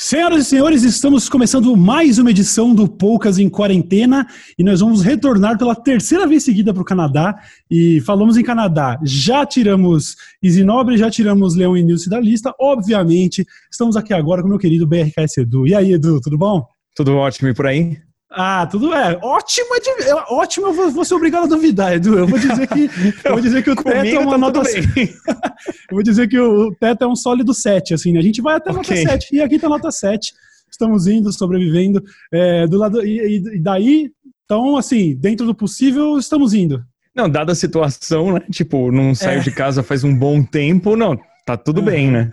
Senhoras e senhores, estamos começando mais uma edição do Poucas em Quarentena e nós vamos retornar pela terceira vez seguida para o Canadá. E falamos em Canadá, já tiramos Isinobre, já tiramos Leão e Nilce da lista. Obviamente, estamos aqui agora com o meu querido BRKS Edu. E aí, Edu, tudo bom? Tudo ótimo e por aí? Ah, tudo é. Ótimo, é, ótimo, eu vou, vou ser obrigado a duvidar, Edu. Eu vou dizer que, eu vou dizer que o teto é uma tá nota. eu vou dizer que o teto é um sólido 7, assim, né? A gente vai até okay. nota 7 e aqui tá nota 7. Estamos indo, sobrevivendo. É, do lado, e, e daí, então, assim, dentro do possível, estamos indo. Não, dada a situação, né? Tipo, não saio é. de casa faz um bom tempo, não, tá tudo bem, né?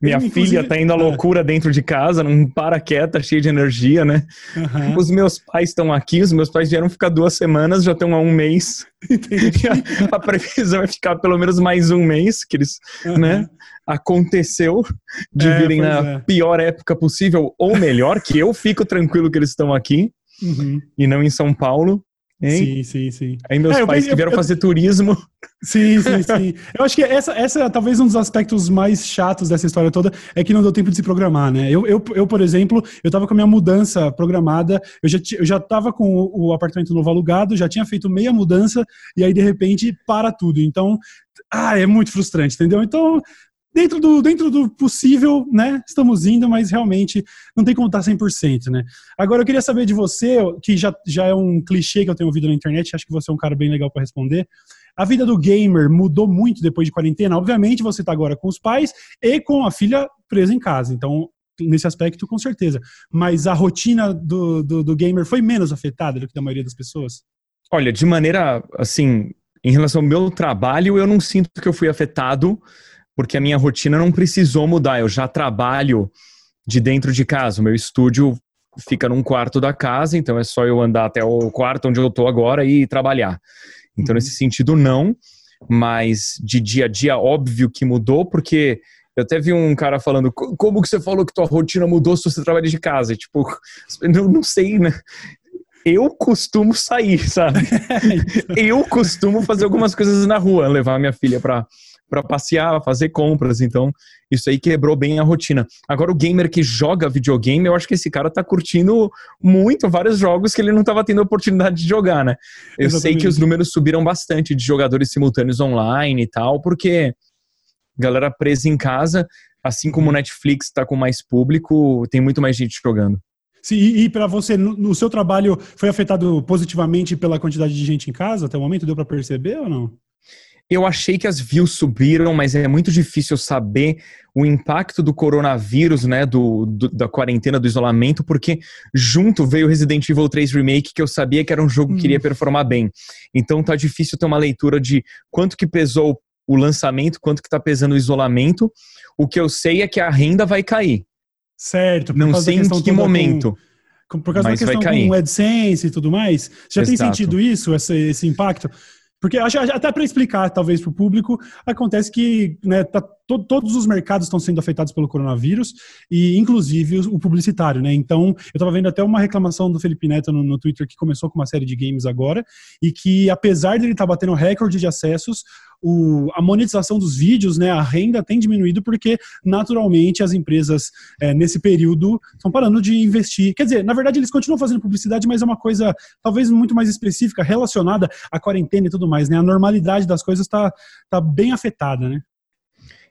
Minha filha tá indo à loucura dentro de casa, não para quieta, cheia de energia, né? Uhum. Os meus pais estão aqui, os meus pais vieram ficar duas semanas, já estão há um mês. a previsão é ficar pelo menos mais um mês, que eles, uhum. né? Aconteceu de é, virem na é. pior época possível, ou melhor, que eu fico tranquilo que eles estão aqui. Uhum. E não em São Paulo. Hein? Sim, sim, sim. Aí meus é, pais que vieram eu, fazer turismo. Sim, sim, sim. eu acho que essa, essa é talvez um dos aspectos mais chatos dessa história toda é que não deu tempo de se programar, né? Eu, eu, eu por exemplo, eu tava com a minha mudança programada, eu já, eu já tava com o, o apartamento novo alugado, já tinha feito meia mudança, e aí de repente para tudo. Então, ah, é muito frustrante, entendeu? Então, dentro do, dentro do possível, né? Estamos indo, mas realmente não tem como estar 100%, né? Agora eu queria saber de você, que já, já é um clichê que eu tenho ouvido na internet, acho que você é um cara bem legal para responder. A vida do gamer mudou muito depois de quarentena. Obviamente você está agora com os pais e com a filha presa em casa, então nesse aspecto com certeza. Mas a rotina do, do, do gamer foi menos afetada do que da maioria das pessoas? Olha, de maneira assim, em relação ao meu trabalho, eu não sinto que eu fui afetado porque a minha rotina não precisou mudar. Eu já trabalho de dentro de casa. O meu estúdio fica num quarto da casa, então é só eu andar até o quarto onde eu estou agora e trabalhar. Então, nesse sentido, não. Mas de dia a dia, óbvio que mudou, porque eu até vi um cara falando, como que você falou que tua rotina mudou se você trabalha de casa? E, tipo, não, não sei, né? Eu costumo sair, sabe? eu costumo fazer algumas coisas na rua, levar minha filha para para passear, fazer compras. Então, isso aí quebrou bem a rotina. Agora, o gamer que joga videogame, eu acho que esse cara tá curtindo muito vários jogos que ele não estava tendo oportunidade de jogar, né? Eu Exatamente. sei que os números subiram bastante de jogadores simultâneos online e tal, porque galera presa em casa, assim como o Netflix está com mais público, tem muito mais gente jogando. Sim, e, e para você, no, no, seu trabalho, foi afetado positivamente pela quantidade de gente em casa até o momento? Deu para perceber ou não? Eu achei que as views subiram, mas é muito difícil saber o impacto do coronavírus, né, do, do, da quarentena, do isolamento, porque junto veio Resident Evil 3 Remake, que eu sabia que era um jogo que iria hum. performar bem. Então tá difícil ter uma leitura de quanto que pesou o lançamento, quanto que tá pesando o isolamento. O que eu sei é que a renda vai cair. Certo. Não sei em que momento. Com, por causa da questão com o AdSense e tudo mais. Já Exato. tem sentido isso, esse, esse impacto? Porque até para explicar, talvez, para o público, acontece que né, tá, to, todos os mercados estão sendo afetados pelo coronavírus, e inclusive o, o publicitário, né? Então, eu estava vendo até uma reclamação do Felipe Neto no, no, Twitter que começou com uma série de games agora, e que apesar de ele estar tá batendo recorde de acessos, o, a monetização dos vídeos, né, a renda tem diminuído porque, naturalmente, as empresas, é, nesse período, estão parando de investir. Quer dizer, na verdade, eles continuam fazendo publicidade, mas é uma coisa talvez muito mais específica, relacionada à quarentena e tudo mais, né? A normalidade das coisas está tá bem afetada, né?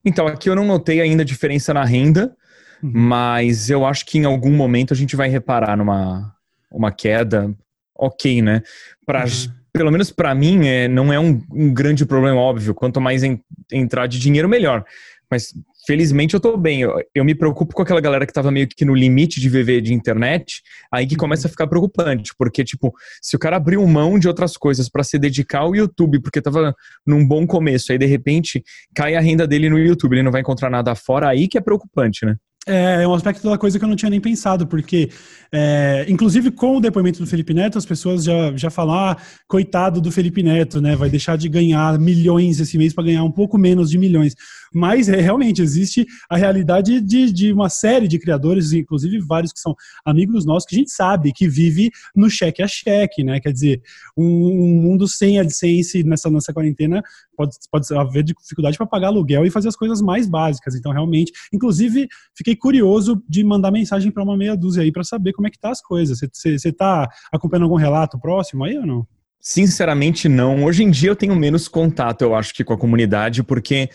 Então, aqui eu não notei ainda diferença na renda, uhum. mas eu acho que em algum momento a gente vai reparar numa uma queda ok, né? Pra, uhum pelo menos para mim, é, não é um, um, grande problema, óbvio. Quanto mais en, entrar de dinheiro, melhor. Mas felizmente eu tô bem. Eu, eu, me preocupo com aquela galera que tava meio que no limite de viver de internet, aí que começa a ficar preocupante, porque tipo, se o cara abriu mão de outras coisas para se dedicar ao YouTube, porque tava num bom começo, aí de repente cai a renda dele no YouTube, ele não vai encontrar nada fora, aí que é preocupante, né? É, um aspecto da coisa que eu não tinha nem pensado, porque, é, inclusive com o depoimento do Felipe Neto, as pessoas já, já falam, ah, coitado do Felipe Neto, né? Vai deixar de ganhar milhões esse mês para ganhar um pouco menos de milhões. Mas é, realmente existe a realidade de, de uma série de criadores, inclusive vários que são amigos nossos, que a gente sabe que vive no cheque a cheque, né? Quer dizer, um, um mundo sem AdSense nessa, nessa quarentena pode, pode haver dificuldade para pagar aluguel e fazer as coisas mais básicas. Então, realmente, inclusive, fiquei curioso de mandar mensagem para uma meia dúzia aí para saber como é que tá as coisas. Você está acompanhando algum relato próximo aí ou não? Sinceramente, não. Hoje em dia eu tenho menos contato, eu acho, que com a comunidade, porque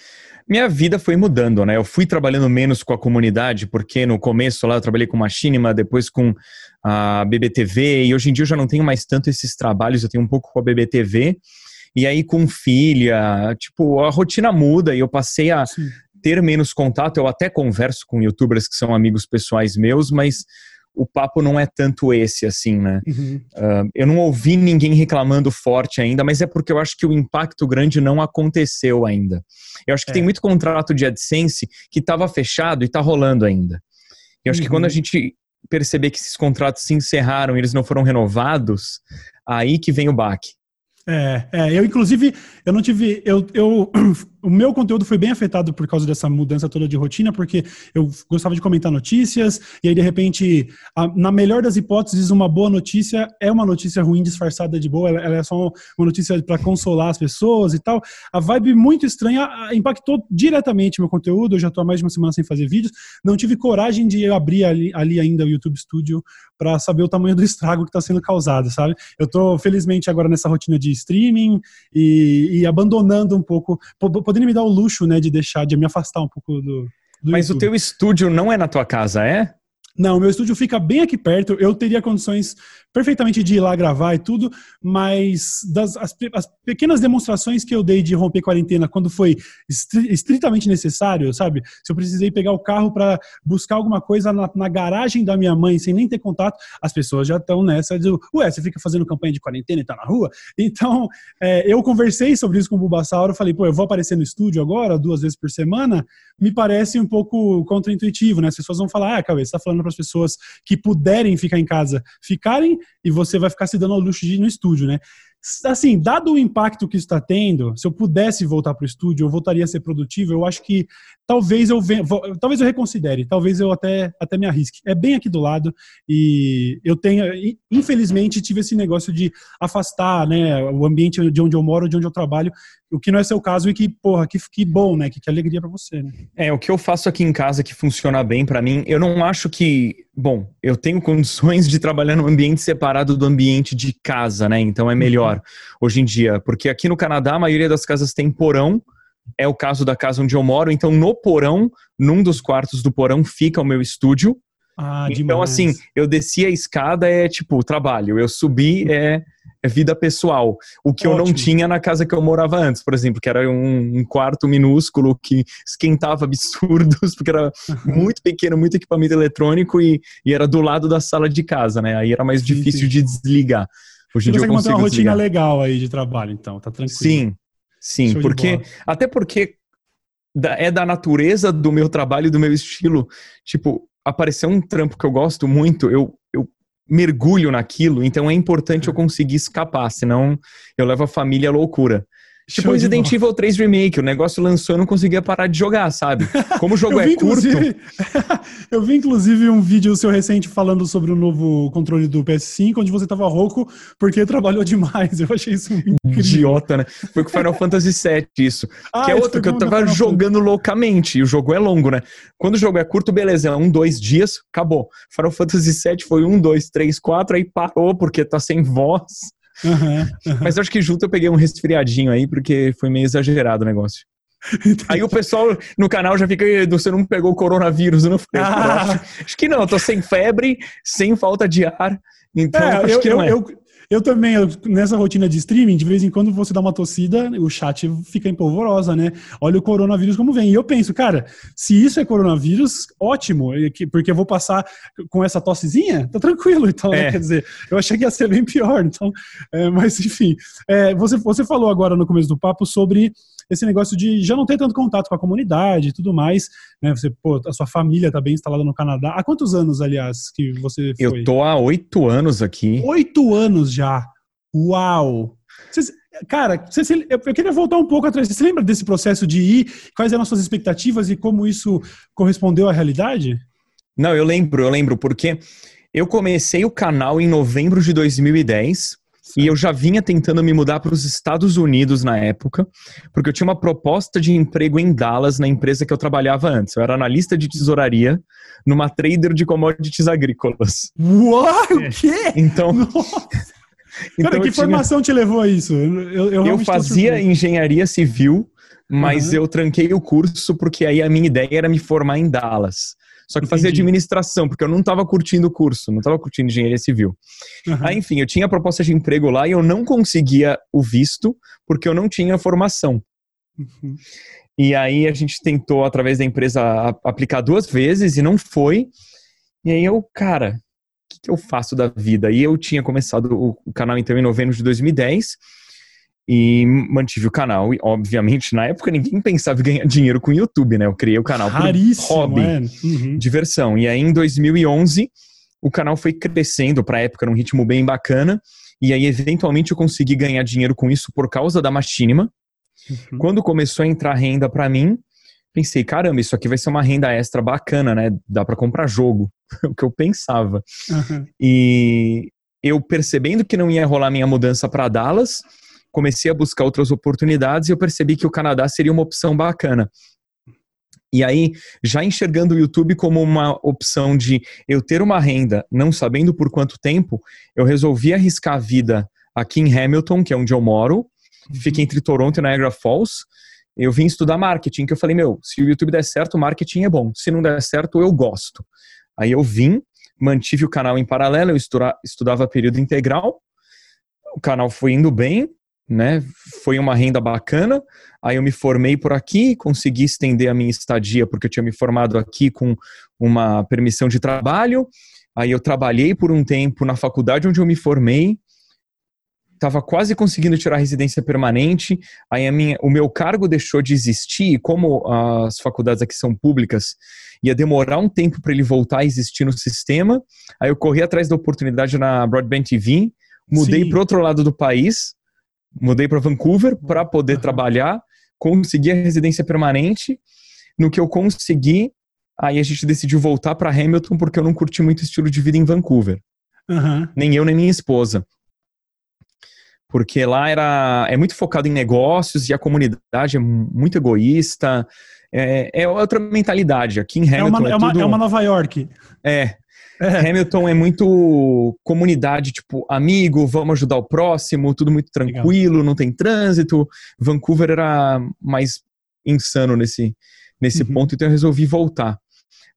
minha vida foi mudando, né? Eu fui trabalhando menos com a comunidade, porque no começo lá eu trabalhei com Machinima, depois com a BBTV, e hoje em dia eu já não tenho mais tanto esses trabalhos, eu tenho um pouco com a BBTV, e aí com filha, tipo, a rotina muda e eu passei a Sim. ter menos contato, eu até converso com youtubers que são amigos pessoais meus, mas o papo não é tanto esse, assim, né? Uhum. Uh, eu não ouvi ninguém reclamando forte ainda, mas é porque eu acho que o impacto grande não aconteceu ainda. Eu acho que é. tem muito contrato de AdSense que estava fechado e está rolando ainda. Eu acho uhum. que quando a uhum. gente perceber que esses contratos se encerraram e eles não foram renovados, aí que vem o baque. É, é, eu inclusive, eu não tive, eu, eu o meu conteúdo foi bem afetado por causa dessa mudança toda de rotina, porque eu gostava de comentar notícias, e aí de repente, a, na melhor das hipóteses, uma boa notícia é uma notícia ruim disfarçada de boa, ela, ela é só uma notícia para consolar as pessoas e tal. A vibe muito estranha impactou diretamente meu conteúdo, eu já estou há mais de uma semana sem fazer vídeos, não tive coragem de abrir ali, ali ainda o YouTube Studio para saber o tamanho do estrago que está sendo causado, sabe? Eu estou felizmente agora nessa rotina de streaming e, e abandonando um pouco, podendo me dar o luxo, né, de deixar, de me afastar um pouco do. do Mas YouTube. o teu estúdio não é na tua casa, é? Não, meu estúdio fica bem aqui perto. Eu teria condições perfeitamente de ir lá gravar e tudo, mas das as, as pequenas demonstrações que eu dei de romper quarentena quando foi estritamente necessário, sabe? Se eu precisei pegar o carro para buscar alguma coisa na, na, garagem da minha mãe sem nem ter contato, as pessoas já estão nessa de, ué, você fica fazendo campanha de quarentena e tá na rua? Então, é, eu conversei sobre isso com o Bulbasauro, falei, pô, eu vou aparecer no estúdio agora, duas vezes por semana, me parece um pouco contraintuitivo, né? As pessoas vão falar, ah, Cauê, você tá falando para as pessoas que puderem ficar em casa ficarem e você vai ficar se dando ao luxo de ir no estúdio, né? Assim, dado o impacto que está tendo, se eu pudesse voltar para o estúdio, eu voltaria a ser produtivo. Eu acho que talvez eu venha, talvez eu reconsidere, talvez eu até, até me arrisque. É bem aqui do lado e eu tenho, infelizmente, tive esse negócio de afastar, né, o ambiente de onde eu moro, de onde eu trabalho, o que não é seu caso e que, porra, que, que bom, né, que, que alegria para você, né? É, o que eu faço aqui em casa que funciona bem para mim, eu não acho que, bom, eu tenho condições de trabalhar num ambiente separado do ambiente de casa, né? Então é melhor uhum. hoje em dia, porque aqui no Canadá a maioria das casas tem porão, é o caso da casa onde eu moro. Então, no porão, num dos quartos do porão, fica o meu estúdio. Ah, então, assim, eu desci a escada é tipo trabalho, eu subi é vida pessoal. O que Ótimo. eu não tinha na casa que eu morava antes, por exemplo, que era um, um quarto minúsculo que esquentava absurdos, porque era uhum. muito pequeno, muito equipamento eletrônico e, e, era do lado da sala de casa, né? Aí era mais sim, difícil sim. de desligar. Hoje em dia eu consigo manter uma rotina desligar. legal aí de trabalho, então, tá tranquilo. Sim, Sim, Show porque até porque é da natureza do meu trabalho e do meu estilo. Tipo, aparecer um trampo que eu gosto muito, eu, eu mergulho naquilo, então é importante eu conseguir escapar, senão eu levo a família à loucura. Tipo Show Resident Evil 3 Remake, o negócio lançou e não conseguia parar de jogar, sabe? Como o jogo é curto. eu vi, inclusive, um vídeo seu recente falando sobre o novo controle do PS5, onde você tava rouco porque trabalhou demais. Eu achei isso incrível. Idiota, né? Foi com Final Fantasy VII isso. Ah, que é outro que eu tava jogando loucamente. E o jogo é longo, né? Quando o jogo é curto, beleza, é um, dois dias, acabou. Final Fantasy VII foi um, dois, três, quatro, aí parou porque tá sem voz. Uhum, uhum. Mas acho que junto eu peguei um resfriadinho aí, porque foi meio exagerado o negócio. Entendi. Aí o pessoal no canal já fica, você não pegou o coronavírus, não foi? Ah. Acho que não, tô sem febre, sem falta de ar, então é, acho eu, que não eu, é. Eu, eu também, nessa rotina de streaming, de vez em quando você dá uma tossida, o chat fica empolvorosa, né? Olha o coronavírus como vem. E eu penso, cara, se isso é coronavírus, ótimo, porque eu vou passar com essa tossezinha, tá tranquilo. Então, né? é. né? quer dizer, eu achei que ia ser bem pior. Então, é, mas enfim, é, você, você falou agora no começo do papo sobre esse negócio de já não ter tanto contato com a comunidade e tudo mais, né? Você, pô, a sua família tá bem instalada no Canadá. Há quantos anos, aliás, que você foi? Eu tô há oito anos aqui. Oito anos já. Uau! cara, você, eu queria voltar um pouco atrás. Você lembra desse processo de ir? Quais eram as suas expectativas e como isso correspondeu à realidade? Não, eu lembro, eu lembro, porque eu comecei o canal em novembro de 2010 E eu já vinha tentando me mudar para os Estados Unidos na época, porque eu tinha uma proposta de emprego em Dallas, na empresa que eu trabalhava antes. Eu era analista de tesouraria numa trader de commodities agrícolas. Uau, o quê? Então. então Cara, que tinha... formação te levou a isso? Eu, eu, eu fazia engenharia civil, mas uhum. eu tranquei o curso porque aí a minha ideia era me formar em Dallas. Só que fazia administração, porque eu não estava curtindo o curso, não estava curtindo engenharia civil. Uhum. Aí, enfim, eu tinha proposta de emprego lá e eu não conseguia o visto porque eu não tinha formação. Uhum. E aí a gente tentou, através da empresa, aplicar duas vezes e não foi. E aí eu, cara, o que, que eu faço da vida? E eu tinha começado o canal, então, em novembro de 2010 e mantive o canal. E, obviamente, na época, ninguém pensava em ganhar dinheiro com o YouTube, né? Eu criei o canal por hobby, uhum. diversão. E aí, em 2011, o canal foi crescendo para a época num ritmo bem bacana. E aí, eventualmente, eu consegui ganhar dinheiro com isso por causa da Machinima. Uhum. Quando começou a entrar renda para mim, pensei, caramba, isso aqui vai ser uma renda extra bacana, né? Dá para comprar jogo. o que eu pensava. Uhum. E eu percebendo que não ia rolar minha mudança para Dallas, comecei a buscar outras oportunidades e eu percebi que o Canadá seria uma opção bacana. E aí, já enxergando o YouTube como uma opção de eu ter uma renda, não sabendo por quanto tempo, eu resolvi arriscar a vida aqui em Hamilton, que é onde eu moro, uhum. fica entre Toronto e Niagara Falls. Eu vim estudar marketing, que eu falei, meu, se o YouTube der certo, marketing é bom. Se não der certo, eu gosto. Aí eu vim, mantive o canal em paralelo, eu estudava período integral, o canal foi indo bem, né? Foi uma renda bacana. Aí eu me formei por aqui, consegui estender a minha estadia porque eu tinha me formado aqui com uma permissão de trabalho. Aí eu trabalhei por um tempo na faculdade onde eu me formei. Estava quase conseguindo tirar a residência permanente. Aí a minha, o meu cargo deixou de existir. E como as faculdades aqui são públicas, ia demorar um tempo para ele voltar a existir no sistema. Aí eu corri atrás da oportunidade na Broadband TV, mudei para outro lado do país mudei para Vancouver para poder trabalhar, consegui a residência permanente. No que eu consegui, aí a gente decidiu voltar para Hamilton porque eu não curti muito o estilo de vida em Vancouver. Uhum. Nem eu, nem minha esposa. Porque lá era, é muito focado em negócios e a comunidade é muito egoísta. É, é outra mentalidade. Aqui em Hamilton. É uma, é, é uma, tudo... é uma Nova York. É, é. Hamilton é muito comunidade, tipo, amigo, vamos ajudar o próximo, tudo muito tranquilo, Legal. não tem trânsito. Vancouver era mais insano nesse, nesse uhum. ponto, então eu resolvi voltar.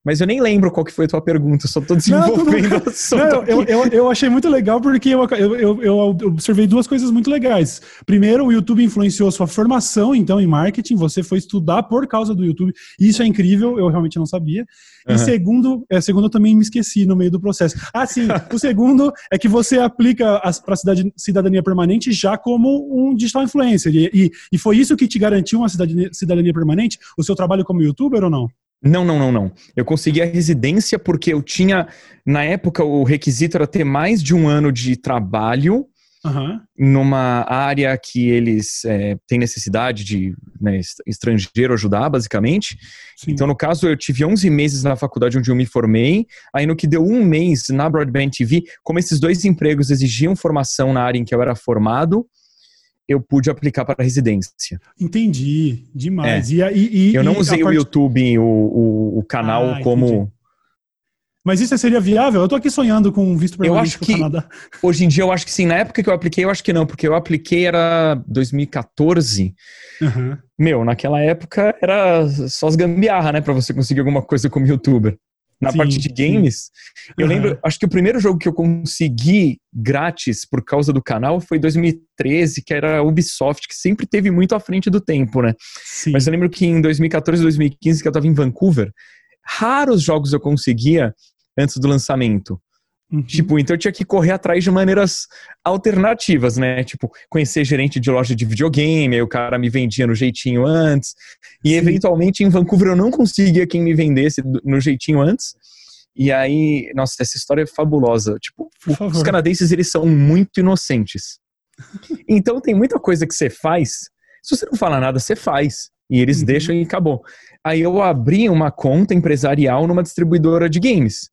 Mas eu nem lembro qual que foi a tua pergunta, só tô desenvolvendo não, não, eu, eu, eu, achei muito legal porque eu, eu, eu, observei duas coisas muito legais. Primeiro, o YouTube influenciou sua formação, então, em marketing. Você foi estudar por causa do YouTube. Isso é incrível, eu realmente não sabia. E uhum. segundo, é, segundo, eu também me esqueci no meio do processo. Ah, sim, o segundo é que você aplica para cidadania permanente já como um digital influencer. E, e, e foi isso que te garantiu uma cidadania, cidadania permanente? O seu trabalho como youtuber ou não? Não, não, não, não. Eu consegui a residência porque eu tinha, na época, o requisito era ter mais de um ano de trabalho uhum. numa área que eles é, têm necessidade de né, estrangeiro ajudar, basicamente. Sim. Então, no caso, eu tive 11 meses na faculdade onde eu me formei. Aí, no que deu um mês na Broadband TV, como esses dois empregos exigiam formação na área em que eu era formado, eu pude aplicar para residência. Entendi, demais. É. E, e, eu não usei o YouTube, o, o, o canal, ah, como. Entendi. Mas isso seria viável? Eu tô aqui sonhando com um visto permanente eu acho que, Canadá. Hoje em dia eu acho que sim. Na época que eu apliquei, eu acho que não, porque eu apliquei era 2014. Uhum. Meu, naquela época era só as gambiarra, né, para você conseguir alguma coisa como youtuber na sim, parte de games. Sim. Eu uhum. lembro, acho que o primeiro jogo que eu consegui grátis por causa do canal foi 2013, que era Ubisoft, que sempre teve muito à frente do tempo, né? Sim. Mas eu lembro que em 2014, 2015, que eu tava em Vancouver, raros jogos eu conseguia antes do lançamento. Uhum. Tipo, então eu tinha que correr atrás de maneiras alternativas, né? Tipo, conhecer gerente de loja de videogame, aí o cara me vendia no jeitinho antes. E Sim. eventualmente em Vancouver eu não conseguia quem me vendesse no jeitinho antes. E aí, nossa, essa história é fabulosa. Tipo, os canadenses eles são muito inocentes. Então tem muita coisa que você faz, se você não fala nada, você faz. E eles uhum. deixam e acabou. Aí eu abri uma conta empresarial numa distribuidora de games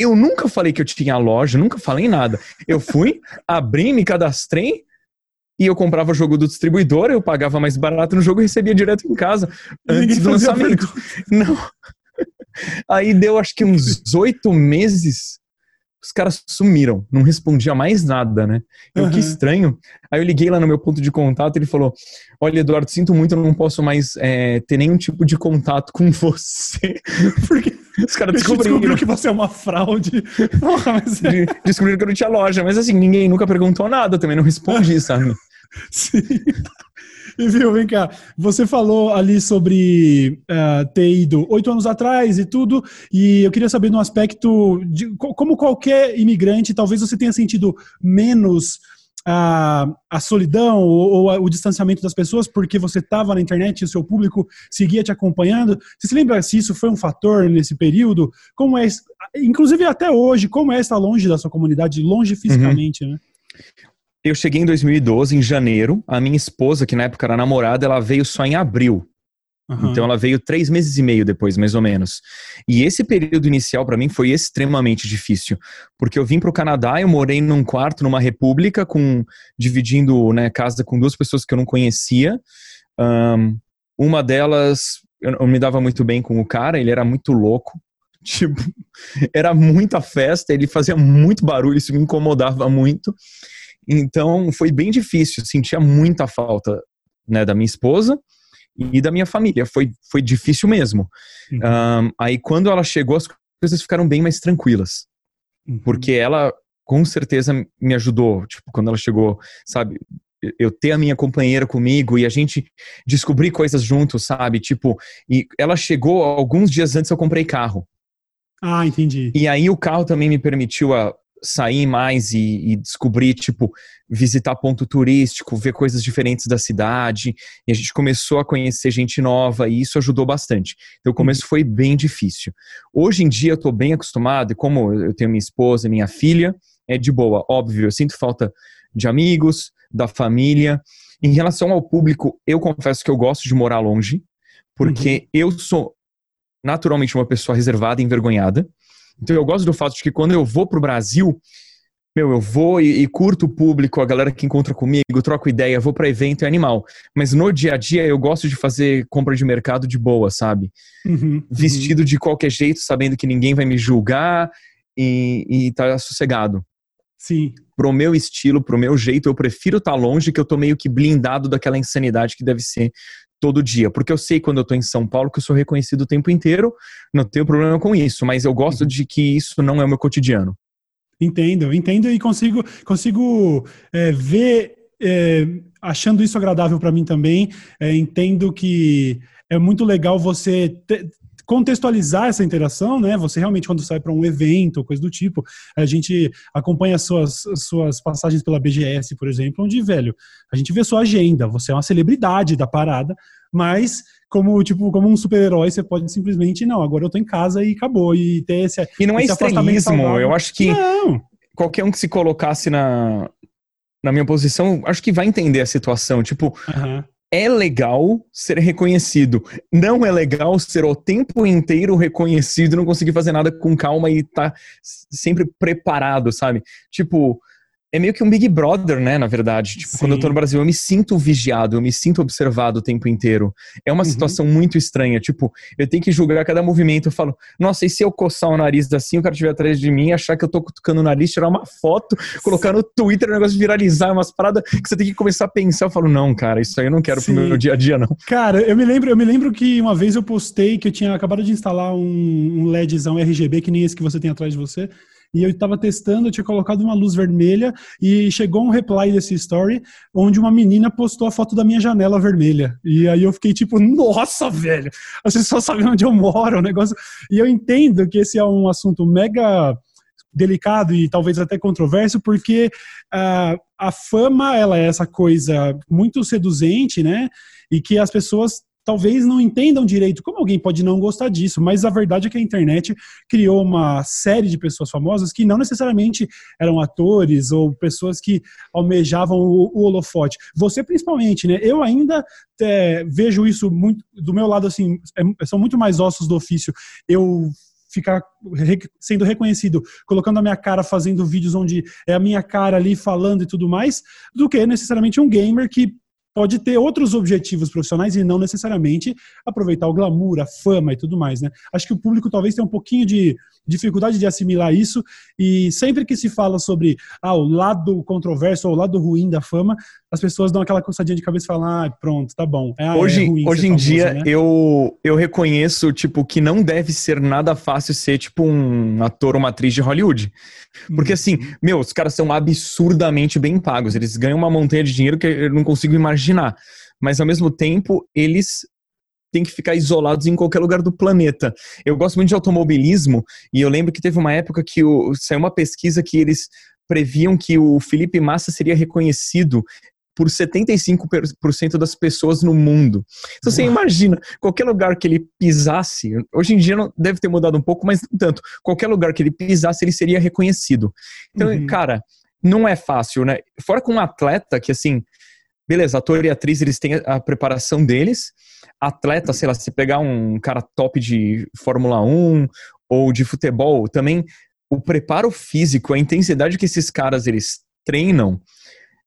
Eu nunca falei que eu tinha loja, nunca falei nada. Eu fui, abri, me cadastrei e eu comprava o jogo do distribuidor, eu pagava mais barato no jogo e recebia direto em casa antes do lançamento. Não. Aí deu acho que uns oito meses os caras sumiram, não respondia mais nada, né? Eu, uhum. que estranho. Aí eu liguei lá no meu ponto de contato e ele falou: Olha, Eduardo, sinto muito, eu não posso mais é, ter nenhum tipo de contato com você. Porque os caras descobriram. descobriram que você é uma fraude. Porra, mas é... Descobriram que eu não tinha loja, mas assim, ninguém nunca perguntou nada, também não respondi, sabe? Sim. E viu, vem cá, você falou ali sobre uh, ter ido oito anos atrás e tudo, e eu queria saber no aspecto de como qualquer imigrante, talvez você tenha sentido menos a, a solidão ou, ou a, o distanciamento das pessoas porque você estava na internet e o seu público seguia te acompanhando. Você se lembra se isso foi um fator nesse período? Como é, inclusive até hoje, como é estar longe da sua comunidade, longe fisicamente, uhum. né? Eu cheguei em 2012, em janeiro. A minha esposa, que na época era namorada, ela veio só em abril. Uhum. Então ela veio três meses e meio depois, mais ou menos. E esse período inicial para mim foi extremamente difícil, porque eu vim para o Canadá, eu morei num quarto numa república, com dividindo né, casa com duas pessoas que eu não conhecia. Um, uma delas eu, eu me dava muito bem com o cara, ele era muito louco. Tipo, era muita festa, ele fazia muito barulho, isso me incomodava muito. Então foi bem difícil, sentia muita falta né, da minha esposa e da minha família. Foi, foi difícil mesmo. Uhum. Um, aí quando ela chegou, as coisas ficaram bem mais tranquilas. Uhum. Porque ela com certeza me ajudou. Tipo, quando ela chegou, sabe? Eu ter a minha companheira comigo e a gente descobrir coisas juntos, sabe? Tipo, e ela chegou alguns dias antes eu comprei carro. Ah, entendi. E aí o carro também me permitiu a, sair mais e, e, descobrir, tipo, visitar ponto turístico, ver coisas diferentes da cidade. E a gente começou a conhecer gente nova e isso ajudou bastante. Então, o começo foi bem difícil. Hoje em dia, eu estou bem acostumado, e como eu tenho minha esposa e minha filha, é de boa. Óbvio, eu sinto falta de amigos, da família. Em relação ao público, eu confesso que eu gosto de morar longe, porque uhum. eu sou naturalmente uma pessoa reservada e envergonhada. Então eu gosto do fato de que quando eu vou pro Brasil, meu, eu vou e, e, curto o público, a galera que encontra comigo, troco ideia, vou para evento, é animal. Mas no dia a dia eu gosto de fazer compra de mercado de boa, sabe? Uhum. Vestido uhum. de qualquer jeito, sabendo que ninguém vai me julgar e, e tá sossegado. Sim. Pro meu estilo, pro meu jeito, eu prefiro estar tá longe, que eu tô meio que blindado daquela insanidade que deve ser todo dia, porque eu sei quando eu estou em São Paulo que eu sou reconhecido o tempo inteiro, não tenho problema com isso, mas eu gosto uhum. de que isso não é o meu cotidiano. Entendo, entendo e consigo, consigo é, ver, é, achando isso agradável para mim também. É, entendo que é muito legal você ter, contextualizar essa interação, né? Você realmente, quando sai para um evento, coisa do tipo, a gente acompanha suas, suas passagens pela BGS, por exemplo, onde, velho, a gente vê sua agenda, você é uma celebridade da parada, mas como tipo como um super-herói você pode simplesmente não agora eu tô em casa e acabou e ter esse e não é estrelismo eu acho que não. qualquer um que se colocasse na na minha posição acho que vai entender a situação tipo uhum é legal ser reconhecido. Não é legal ser o tempo inteiro reconhecido, não conseguir fazer nada com calma e tá sempre preparado, sabe? Tipo, é meio que um Big Brother, né, na verdade. Tipo, Sim. quando eu tô no Brasil, eu me sinto vigiado, eu me sinto observado o tempo inteiro. É uma uhum. situação muito estranha. Tipo, eu tenho que julgar cada movimento. Eu falo, nossa, e se eu coçar o nariz assim, o cara estiver atrás de mim, achar que eu tô cutucando o nariz, tirar uma foto, colocar no Twitter, o negócio de viralizar, umas paradas que você tem que começar a pensar. Eu falo, não, cara, isso aí eu não quero Sim. pro meu dia a dia, não. Cara, eu me lembro, eu me lembro que uma vez eu postei que eu tinha acabado de instalar um, um LEDzão RGB, que nem esse que você tem atrás de você e eu estava testando, eu tinha colocado uma luz vermelha e chegou um reply desse story onde uma menina postou a foto da minha janela vermelha. E aí eu fiquei tipo, nossa, velho, as pessoas sabem onde eu moro, o negócio. E eu entendo que esse é um assunto mega delicado e talvez até controverso, porque uh, a fama ela é essa coisa muito seduzente, né? E que as pessoas talvez não entendam direito como alguém pode não gostar disso, mas a verdade é que a internet criou uma série de pessoas famosas que não necessariamente eram atores ou pessoas que almejavam o, o holofote. Você principalmente, né? Eu ainda é, vejo isso muito do meu lado assim, é, são muito mais ossos do ofício. Eu ficar sendo reconhecido, colocando a minha cara fazendo vídeos onde é a minha cara ali falando e tudo mais, do que necessariamente um gamer que pode ter outros objetivos profissionais e não necessariamente aproveitar o glamour, a fama e tudo mais, né? Acho que o público talvez tenha um pouquinho de dificuldade de assimilar isso e sempre que se fala sobre ah, o lado controverso ou o lado ruim da fama, as pessoas dão aquela coçadinha de cabeça e falam, ah, pronto, tá bom. É, hoje é ruim hoje em famoso, dia né? eu, eu reconheço, tipo, que não deve ser nada fácil ser, tipo, um ator ou uma atriz de Hollywood. Porque, assim, uhum. meu, os caras são absurdamente bem pagos. Eles ganham uma montanha de dinheiro que eu não consigo imaginar. Mas, ao mesmo tempo, eles têm que ficar isolados em qualquer lugar do planeta. Eu gosto muito de automobilismo e eu lembro que teve uma época que o, saiu uma pesquisa que eles previam que o Felipe Massa seria reconhecido por 75% das pessoas no mundo. Então você imagina, qualquer lugar que ele pisasse, hoje em dia não deve ter mudado um pouco, mas não tanto. Qualquer lugar que ele pisasse, ele seria reconhecido. Então, uhum. cara, não é fácil, né? Fora com um atleta que assim, beleza, ator e atriz, eles têm a preparação deles. Atleta, sei lá, se pegar um cara top de Fórmula 1 ou de futebol, também o preparo físico, a intensidade que esses caras eles treinam,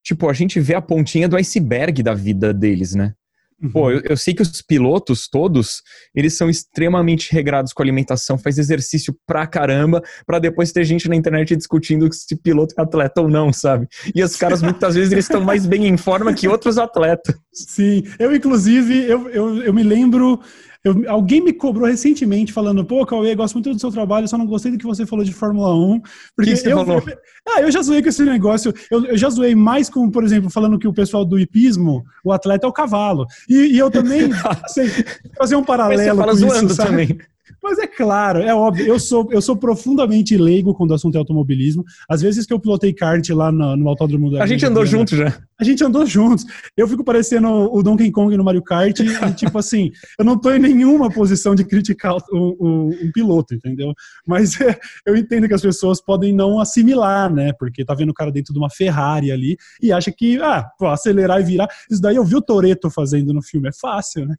tipo, a gente vê a pontinha do iceberg da vida deles, né? Uhum. Pô, eu, eu, sei que os pilotos todos, eles são extremamente regrados com alimentação, faz exercício pra caramba, pra depois ter gente na internet discutindo se piloto é atleta ou não, sabe? E os caras, muitas vezes, eles estão mais bem em forma que outros atletas. Sim, eu, inclusive, eu, eu, eu me lembro eu, alguém me cobrou recentemente falando, pô, Cauê, gosto muito do seu trabalho, só não gostei do que você falou de Fórmula 1. Porque que, que eu, falou? ah, eu já zoei com esse negócio. Eu, eu, já zoei mais com, por exemplo, falando que o pessoal do hipismo, o atleta é o cavalo. E, e eu também sei, fazer um paralelo Mas você fala com zoando isso, também. Mas é claro, é óbvio. Eu sou, eu sou profundamente leigo quando o assunto é automobilismo. Às vezes que eu pilotei kart lá no, no autódromo da. A gente andou junto já. A gente andou juntos. Eu fico parecendo o Donkey Kong no Mario Kart e, tipo assim, eu não tô em nenhuma posição de criticar um, um piloto, entendeu? Mas é, eu entendo que as pessoas podem não assimilar, né? Porque tá vendo o cara dentro de uma Ferrari ali e acha que, ah, pô, acelerar e virar. Isso daí eu vi o Toreto fazendo no filme. É fácil, né?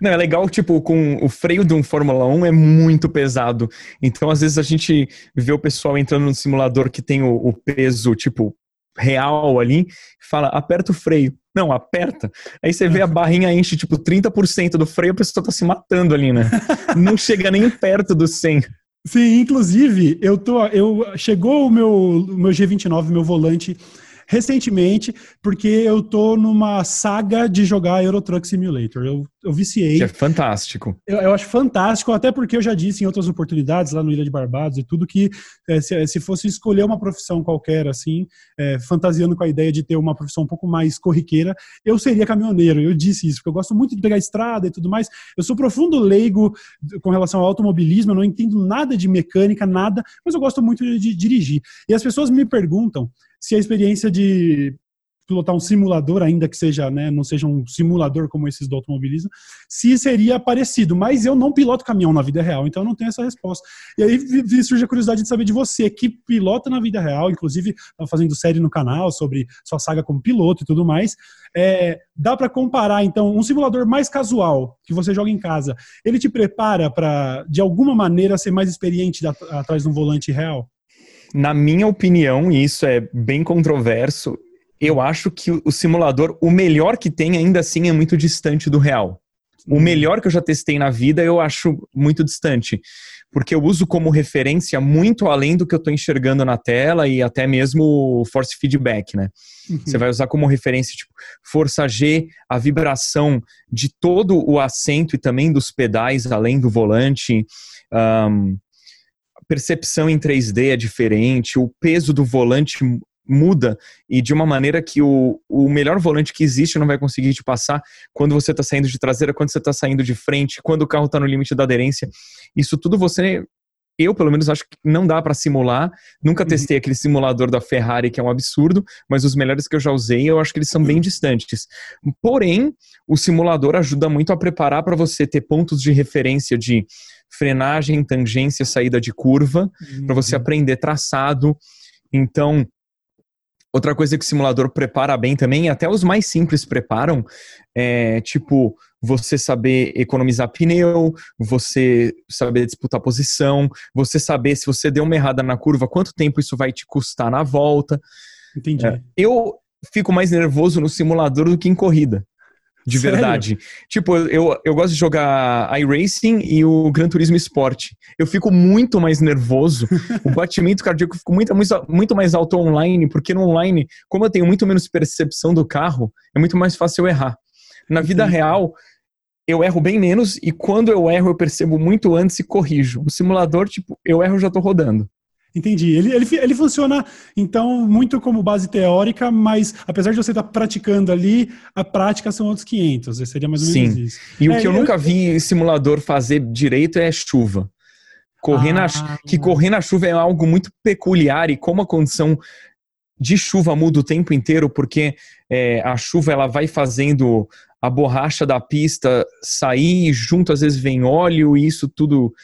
Não, é legal, tipo, com o freio de um Fórmula 1 é muito pesado. Então, às vezes, a gente vê o pessoal entrando no simulador que tem o, o peso, tipo, real ali, fala, aperta o freio. Não, aperta. Aí você vê a barrinha enche, tipo, 30% do freio, a pessoa tá se matando ali, né? Não chega nem perto do 100. Sim, inclusive, eu tô, eu chegou o meu, o meu G29, meu volante recentemente, porque eu tô numa saga de jogar Euro Truck Simulator. Eu, eu viciei. Que é fantástico. Eu, eu, acho fantástico, até porque eu já disse em outras oportunidades, lá no Ilha de Barbados e tudo, que é, se, se, fosse escolher uma profissão qualquer, assim, é, fantasiando com a ideia de ter uma profissão um pouco mais corriqueira, eu seria caminhoneiro. Eu disse isso, porque eu gosto muito de pegar estrada e tudo mais. Eu sou profundo leigo com relação ao automobilismo, eu não entendo nada de mecânica, nada, mas eu gosto muito de, de dirigir. E as pessoas me perguntam se a experiência de pilotar um simulador, ainda que seja, né, não seja um simulador como esses do automobilismo, se seria parecido. Mas eu não piloto caminhão na vida real, então eu não tenho essa resposta. E aí surge a curiosidade de saber de você, que pilota na vida real, inclusive fazendo série no canal sobre sua saga como piloto e tudo mais. É, dá para comparar, então, um simulador mais casual, que você joga em casa, ele te prepara para, de alguma maneira, ser mais experiente atrás de um volante real? Na minha opinião, e isso é bem controverso, eu acho que o simulador, o melhor que tem, ainda assim, é muito distante do real. O melhor que eu já testei na vida, eu acho muito distante. Porque eu uso como referência muito além do que eu estou enxergando na tela e até mesmo force feedback, né? Uhum. Você vai usar como referência, tipo, força G, a vibração de todo o assento e também dos pedais, além do volante. Um, percepção em 3D é diferente, o peso do volante muda e de uma maneira que o, o melhor volante que existe não vai conseguir te passar quando você está saindo de traseira, quando você está saindo de frente, quando o carro está no limite da aderência. Isso tudo você eu, pelo menos, acho que não dá para simular. Nunca uhum. testei aquele simulador da Ferrari, que é um absurdo, mas os melhores que eu já usei, eu acho que eles são bem distantes. Porém, o simulador ajuda muito a preparar para você ter pontos de referência de frenagem, tangência, saída de curva, uhum. para você aprender traçado. Então, Outra coisa que o simulador prepara bem também, até os mais simples preparam, é tipo você saber economizar pneu, você saber disputar posição, você saber se você deu uma errada na curva, quanto tempo isso vai te custar na volta. Entendi. É, eu fico mais nervoso no simulador do que em corrida. De Sério? verdade. Tipo, eu, eu gosto de jogar iRacing e o Gran Turismo Sport. Eu fico muito mais nervoso. o batimento cardíaco fica muito, muito, muito mais alto online, porque no online, como eu tenho muito menos percepção do carro, é muito mais fácil eu errar. Na vida real, eu erro bem menos e quando eu erro, eu percebo muito antes e corrijo. O simulador, tipo, eu erro já tô rodando. Entendi. Ele, ele, ele funciona, então, muito como base teórica, mas apesar de você estar praticando ali, a prática são outros 500. Seria mais ou menos Sim. isso. E é, o que eu, eu, nunca vi simulador fazer direito é chuva. Correr ah, na, que correr na chuva é algo muito peculiar e como a condição de chuva muda o tempo inteiro, porque é, a chuva ela vai fazendo a borracha da pista sair, junto às vezes vem óleo e isso tudo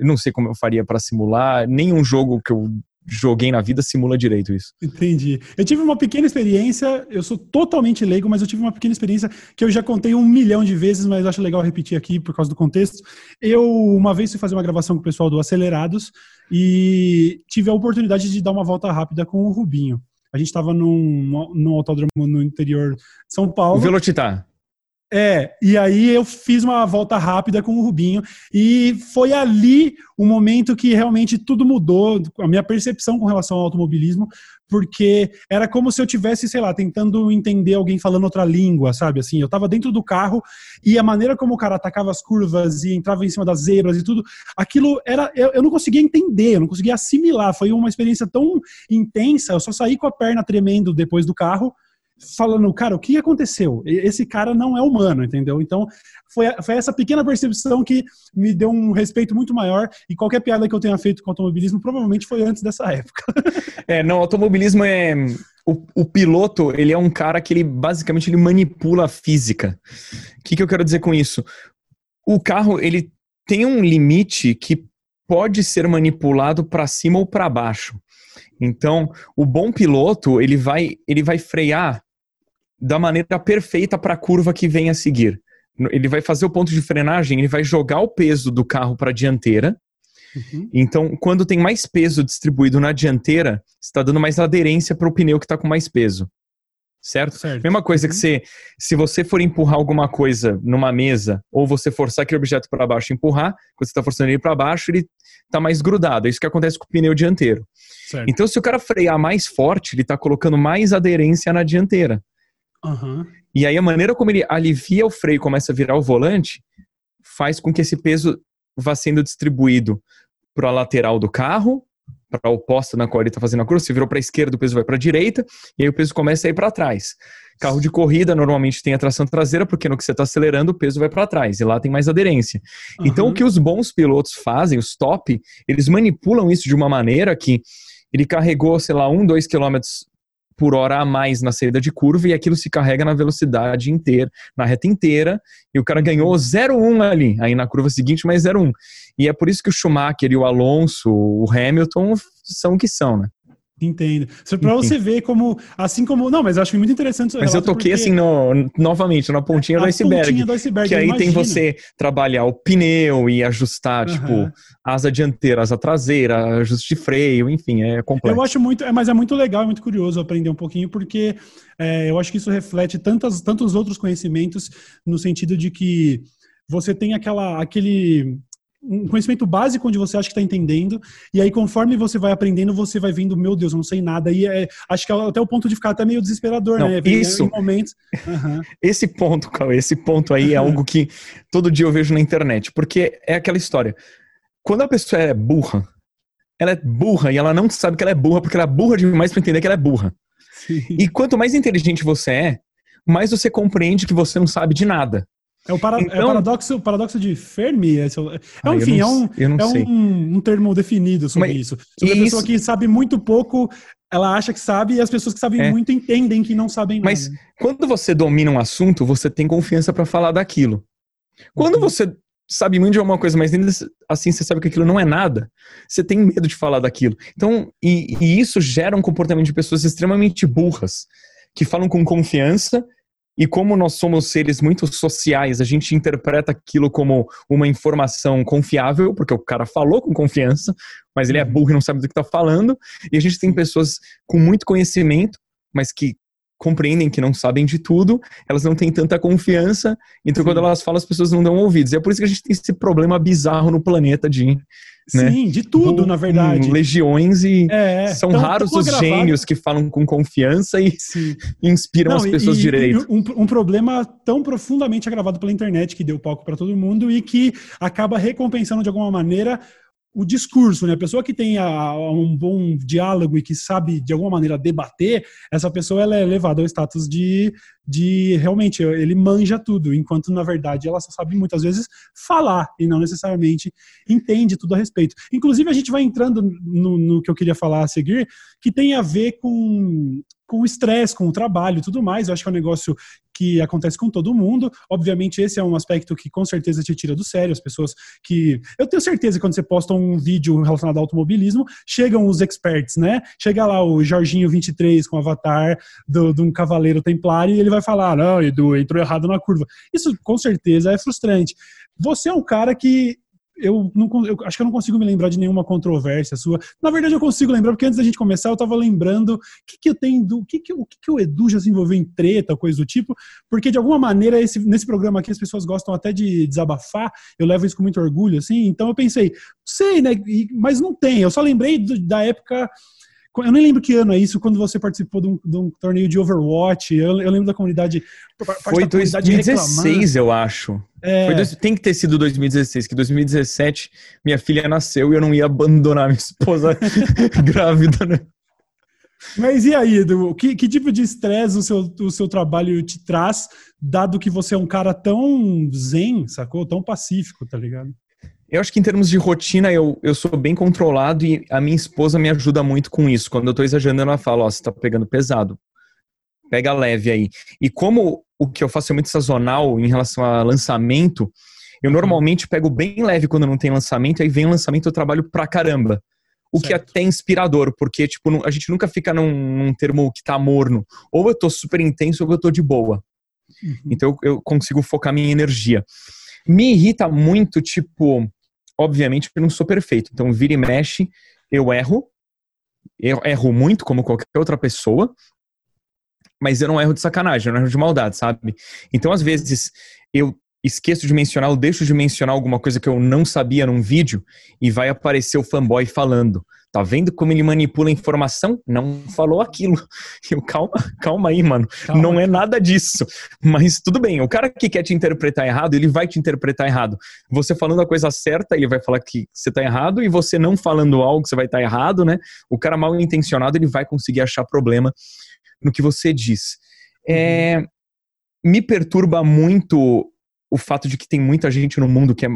não sei como eu faria para simular. Nenhum jogo que eu joguei na vida simula direito isso. Entendi. Eu tive uma pequena experiência, eu sou totalmente leigo, mas eu tive uma pequena experiência que eu já contei um milhão de vezes, mas acho legal repetir aqui por causa do contexto. Eu, uma vez, fui fazer uma gravação com o pessoal do Acelerados e tive a oportunidade de dar uma volta rápida com o Rubinho. A gente estava num, num autódromo no interior de São Paulo. O Velocitar. É, e aí eu fiz uma volta rápida com o Rubinho e foi ali o momento que realmente tudo mudou, a minha percepção com relação ao automobilismo, porque era como se eu tivesse, sei lá, tentando entender alguém falando outra língua, sabe? Assim, eu tava dentro do carro e a maneira como o cara atacava as curvas e entrava em cima das zebras e tudo, aquilo era eu, eu não conseguia entender, eu não conseguia assimilar, foi uma experiência tão intensa, eu só saí com a perna tremendo depois do carro falando, cara, o que aconteceu? Esse cara não é humano, entendeu? Então, foi, foi essa pequena percepção que me deu um respeito muito maior e qualquer piada que eu tenha feito com automobilismo provavelmente foi antes dessa época. É, não, automobilismo é... O, o piloto, ele é um cara que ele, basicamente, ele manipula a física. O que, que eu quero dizer com isso? O carro, ele tem um limite que pode ser manipulado para cima ou para baixo. Então, o bom piloto, ele vai, ele vai frear da maneira perfeita para a curva que vem a seguir. Ele vai fazer o ponto de frenagem, ele vai jogar o peso do carro para a dianteira. Uhum. Então, quando tem mais peso distribuído na dianteira, está dando mais aderência para o pneu que está com mais peso. Certo? certo? Mesma coisa uhum. que você, se você for empurrar alguma coisa numa mesa, ou você forçar aquele objeto para baixo e empurrar, quando você está forçando ele para baixo, ele está mais grudado. É isso que acontece com o pneu dianteiro. Certo. Então, se o cara frear mais forte, ele está colocando mais aderência na dianteira. Uhum. E aí a maneira como ele alivia o freio e começa a virar o volante faz com que esse peso vá sendo distribuído para a lateral do carro, para a oposta na qual ele está fazendo a curva. Se virou para a esquerda, o peso vai para a direita, e aí o peso começa a ir para trás. Carro de corrida normalmente tem a tração traseira, porque no que você está acelerando, o peso vai para trás, e lá tem mais aderência. Uhum. Então, o que os bons pilotos fazem, os top, eles manipulam isso de uma maneira que ele carregou, sei lá, um, dois quilômetros por hora a mais na saída de curva e aquilo se carrega na velocidade inteira, na reta inteira, e o cara ganhou 0,1 ali, aí na curva seguinte mais 0,1. E é por isso que o Schumacher e o Alonso, o Hamilton são o que são, né? Entendo. Para você ver como, assim como. Não, mas eu acho muito interessante. Mas eu toquei assim, no, novamente, na pontinha do iceberg. Pontinha do iceberg. Que aí imagina. tem você trabalhar o pneu e ajustar, uhum. tipo, asa dianteira, asa traseira, ajuste de freio, enfim, é complexo. Eu acho muito, é, mas é muito legal, é muito curioso aprender um pouquinho, porque é, eu acho que isso reflete tantas, tantos outros conhecimentos, no sentido de que você tem aquela, aquele um conhecimento básico onde você acha que está entendendo, e aí conforme você vai aprendendo, você vai vendo, meu Deus, eu não sei nada, e é, acho que é até o ponto de ficar até meio desesperador, não, né? Isso. Em momentos... Uhum. Esse ponto, Cauê, esse ponto aí é algo que todo dia eu vejo na internet, porque é aquela história. Quando a pessoa é burra, ela é burra e ela não sabe que ela é burra porque ela é burra demais para entender que ela é burra. Sim. E quanto mais inteligente você é, mais você compreende que você não sabe de nada. É o, para, então, é o paradoxo, o paradoxo de Fermi. É, é, ah, enfim, é, um, é um, um, termo definido sobre Mas, isso. Sobre a pessoa que sabe muito pouco, ela acha que sabe, e as pessoas que sabem é. muito entendem que não sabem Mas nada. quando você domina um assunto, você tem confiança para falar daquilo. Quando uhum. você sabe muito de alguma coisa, mas ainda assim você sabe que aquilo não é nada, você tem medo de falar daquilo. Então, e, e isso gera um comportamento de pessoas extremamente burras, que falam com confiança e como nós somos seres muito sociais, a gente interpreta aquilo como uma informação confiável, porque o cara falou com confiança, mas ele é uhum. burro e não sabe do que está falando. E a gente tem pessoas com muito conhecimento, mas que compreendem que não sabem de tudo, elas não têm tanta confiança, então Sim. quando elas falam, as pessoas não dão ouvidos. E é por isso que a gente tem esse problema bizarro no planeta de. Né, Sim, de tudo, na verdade. Legiões e é, são tão, raros tão os gênios que falam com confiança e, inspiram não, as pessoas e, direito. E um, um, problema tão profundamente agravado pela internet que deu palco para todo mundo e que acaba recompensando de alguma maneira o discurso, né? A pessoa que tem a, um bom diálogo e que sabe de alguma maneira debater, essa pessoa ela é levada ao status de, de realmente ele manja tudo, enquanto na verdade ela só sabe muitas vezes falar e não necessariamente entende tudo a respeito. Inclusive a gente vai entrando no, no que eu queria falar a seguir, que tem a ver com com o estresse, com o trabalho e tudo mais. Eu acho que é um negócio que acontece com todo mundo. Obviamente, esse é um aspecto que com certeza te tira do sério. As pessoas que. Eu tenho certeza que quando você posta um vídeo relacionado ao automobilismo, chegam os experts, né? Chega lá o Jorginho 23 com o avatar do, de um cavaleiro templário e ele vai falar: não, Edu, entrou errado na curva. Isso com certeza é frustrante. Você é um cara que eu, não, eu acho que eu não consigo me lembrar de nenhuma controvérsia sua. Na verdade, eu consigo lembrar, porque antes da gente começar, eu estava lembrando o que, que eu tenho do. que, que, o que, que o Edu já se envolveu em treta, coisa do tipo, porque de alguma maneira, esse, nesse programa aqui, as pessoas gostam até de desabafar, eu levo isso com muito orgulho, assim, então eu pensei, sei, né? mas não tem. Eu só lembrei do, da época eu nem lembro que ano é isso, quando você participou de um, de um torneio de Overwatch. Eu, eu, lembro da comunidade. Foi 2016, eu acho. É... Dois, tem que ter sido 2016, que 2017 minha filha nasceu e eu não ia abandonar minha esposa grávida, né? Mas e aí, Edu? Que, que tipo de estresse o seu, o seu trabalho te traz, dado que você é um cara tão zen, sacou? Tão pacífico, tá ligado? Eu acho que em termos de rotina, eu, eu sou bem controlado e a minha esposa me ajuda muito com isso. Quando eu tô exagerando, ela fala, ó, oh, você tá pegando pesado. Pega leve aí. E como o que eu faço é muito sazonal em relação a lançamento, eu normalmente pego bem leve quando não tem lançamento, aí vem o lançamento eu trabalho pra caramba. O certo. que é até inspirador, porque tipo, a gente nunca fica num, num, termo que tá morno. Ou eu tô super intenso ou eu tô de boa. Uhum. Então eu, eu consigo focar minha energia. Me irrita muito, tipo, obviamente, eu não sou perfeito. Então, vira e mexe, eu erro. Eu erro muito, como qualquer outra pessoa. Mas eu não erro de sacanagem, eu não erro de maldade, sabe? Então, às vezes, eu esqueço de mencionar ou deixo de mencionar alguma coisa que eu não sabia num vídeo e vai aparecer o fanboy falando. Tá vendo como ele manipula a informação? Não falou aquilo. Eu, calma, calma aí, mano. Calma. Não é nada disso. Mas tudo bem, o cara que quer te interpretar errado, ele vai te interpretar errado. Você falando a coisa certa, ele vai falar que você tá errado, e você não falando algo, você vai estar tá errado, né? O cara mal intencionado, ele vai conseguir achar problema no que você diz. É, me perturba muito o fato de que tem muita gente no mundo que é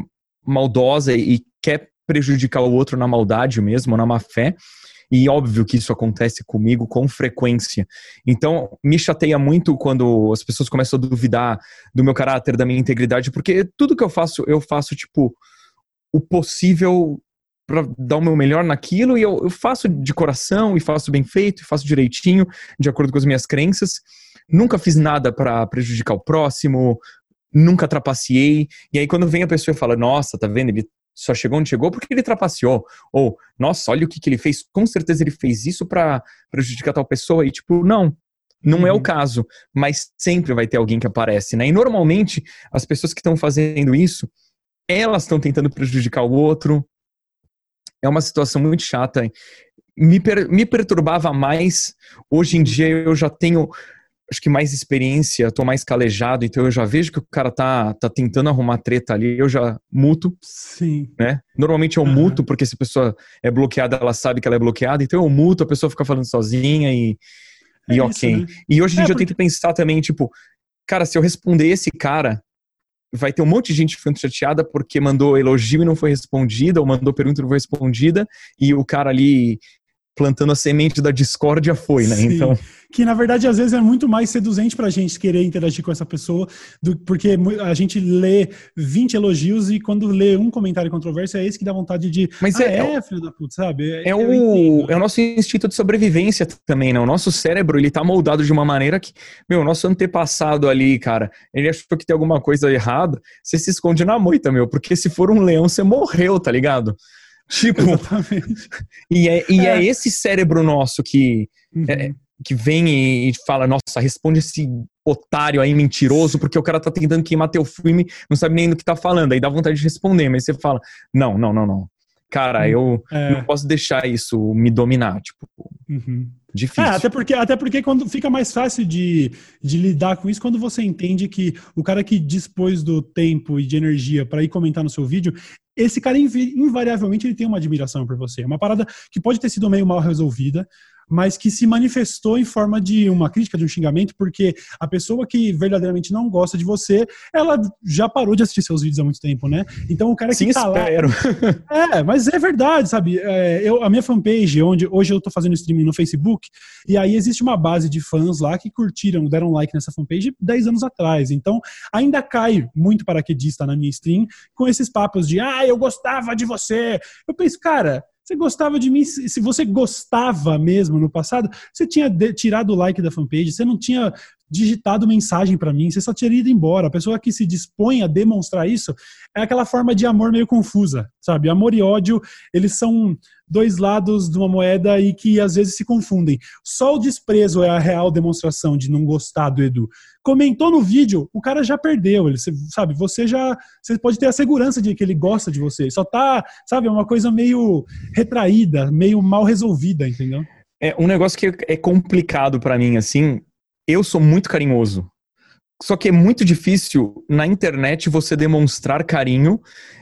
maldosa e quer prejudicar o outro na maldade mesmo, na má fé. E óbvio que isso acontece comigo com frequência. Então, me chateia muito quando as pessoas começam a duvidar do meu caráter, da minha integridade, porque tudo que eu faço, eu faço, tipo, o possível para dar o meu melhor naquilo e eu, eu, faço de coração e faço bem feito e faço direitinho, de acordo com as minhas crenças. Nunca fiz nada para prejudicar o próximo, nunca trapaceei. E aí, quando vem a pessoa e fala, nossa, tá vendo? Ele só chegou onde chegou porque ele trapaceou. Ou, nossa, olha o que, que ele fez. Com certeza ele fez isso para prejudicar tal pessoa. E, tipo, não. Não uhum. é o uhum. caso. Mas sempre vai ter alguém que aparece, né? E normalmente, as pessoas que estão fazendo isso, elas estão tentando prejudicar o outro. É uma situação muito chata. Me, per me perturbava mais. Hoje em dia eu já tenho acho que mais experiência, tô mais calejado, então eu já vejo que o cara tá, tá tentando arrumar treta ali, eu já muto. Sim. Né? Normalmente eu uhum. muto, porque se a pessoa é bloqueada, ela sabe que ela é bloqueada, então eu muto, a pessoa fica falando sozinha e, é e isso, ok. Né? E hoje em é, dia porque... eu tento pensar também, tipo, cara, se eu responder esse cara, vai ter um monte de gente ficando chateada porque mandou elogio e não foi respondida, ou mandou pergunta e não foi respondida, e o cara ali plantando a semente da discórdia foi, né? Sim. Então, Que na verdade às vezes é muito mais seduzente pra gente querer interagir com essa pessoa, do, porque a gente lê 20 elogios e quando lê um comentário controverso é esse que dá vontade de. Mas ah, é- é, filho da puta, sabe? é eu o, entendo. é o nosso instinto de sobrevivência também, né? O nosso cérebro, ele tá moldado de uma maneira que, meu, o nosso antepassado ali, cara, ele achou que tem alguma coisa errada, você se esconde na moita, meu, porque se for um leão, você morreu, tá ligado? Tipo, Exatamente. e é, e é É. esse cérebro nosso que, Uhum. É, que vem e fala, nossa, responde esse otário aí mentiroso, porque o cara tá tentando queimar teu filme, não sabe nem do que tá falando, aí dá vontade de responder, mas você fala, não, não, não, não. Cara, eu É, não posso deixar isso me dominar, tipo, uhum. difícil. É, até porque, até porque quando fica mais fácil de, de lidar com isso quando você entende que o cara que dispôs do tempo e de energia para ir comentar no seu vídeo, esse cara invariavelmente ele tem uma admiração por você. É uma parada que pode ter sido meio mal resolvida, mas que se manifestou em forma de uma crítica, de um xingamento, porque a pessoa que verdadeiramente não gosta de você, ela já parou de assistir seus vídeos há muito tempo, né? Então o cara que Sim, tá lá, espero. é, mas é verdade, sabe? É, eu, a minha fanpage, onde hoje eu tô fazendo streaming no Facebook, e aí existe uma base de fãs lá que curtiram, deram like nessa fanpage 10 anos atrás. Então, ainda cai muito paraquedista na minha stream com esses papos de, ah, eu gostava de você. Eu penso, cara. Você gostava de mim? Se você gostava mesmo no passado, você tinha tirado o like da fanpage, você não tinha digitado mensagem pra mim, você só teria ido embora. A pessoa que se dispõe a demonstrar isso é aquela forma de amor meio confusa, sabe? Amor e ódio, eles são dois lados de uma moeda e que às vezes se confundem. Só o desprezo é a real demonstração de não gostar do Edu. Comentou no vídeo, o cara já perdeu, ele, sabe? Você já, você pode ter a segurança de que ele gosta de você. Só tá, sabe, é uma coisa meio retraída, meio mal resolvida, entendeu? É um negócio que é complicado pra mim, assim. Eu sou muito carinhoso. Só que é muito difícil na internet você demonstrar carinho.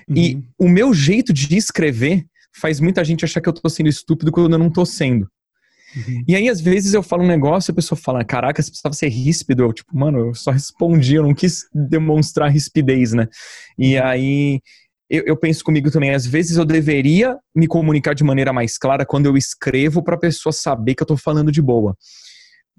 E Uhum. o meu jeito de escrever faz muita gente achar que eu tô sendo estúpido quando eu não tô sendo. Uhum. E aí, às vezes, eu falo um negócio e a pessoa fala: Caraca, você precisava ser ríspido. Eu, tipo, mano, eu só respondi, eu não quis demonstrar rispidez, né? E aí. Eu, eu penso comigo também, às vezes eu deveria me comunicar de maneira mais clara quando eu escrevo pra pessoa saber que eu tô falando de boa.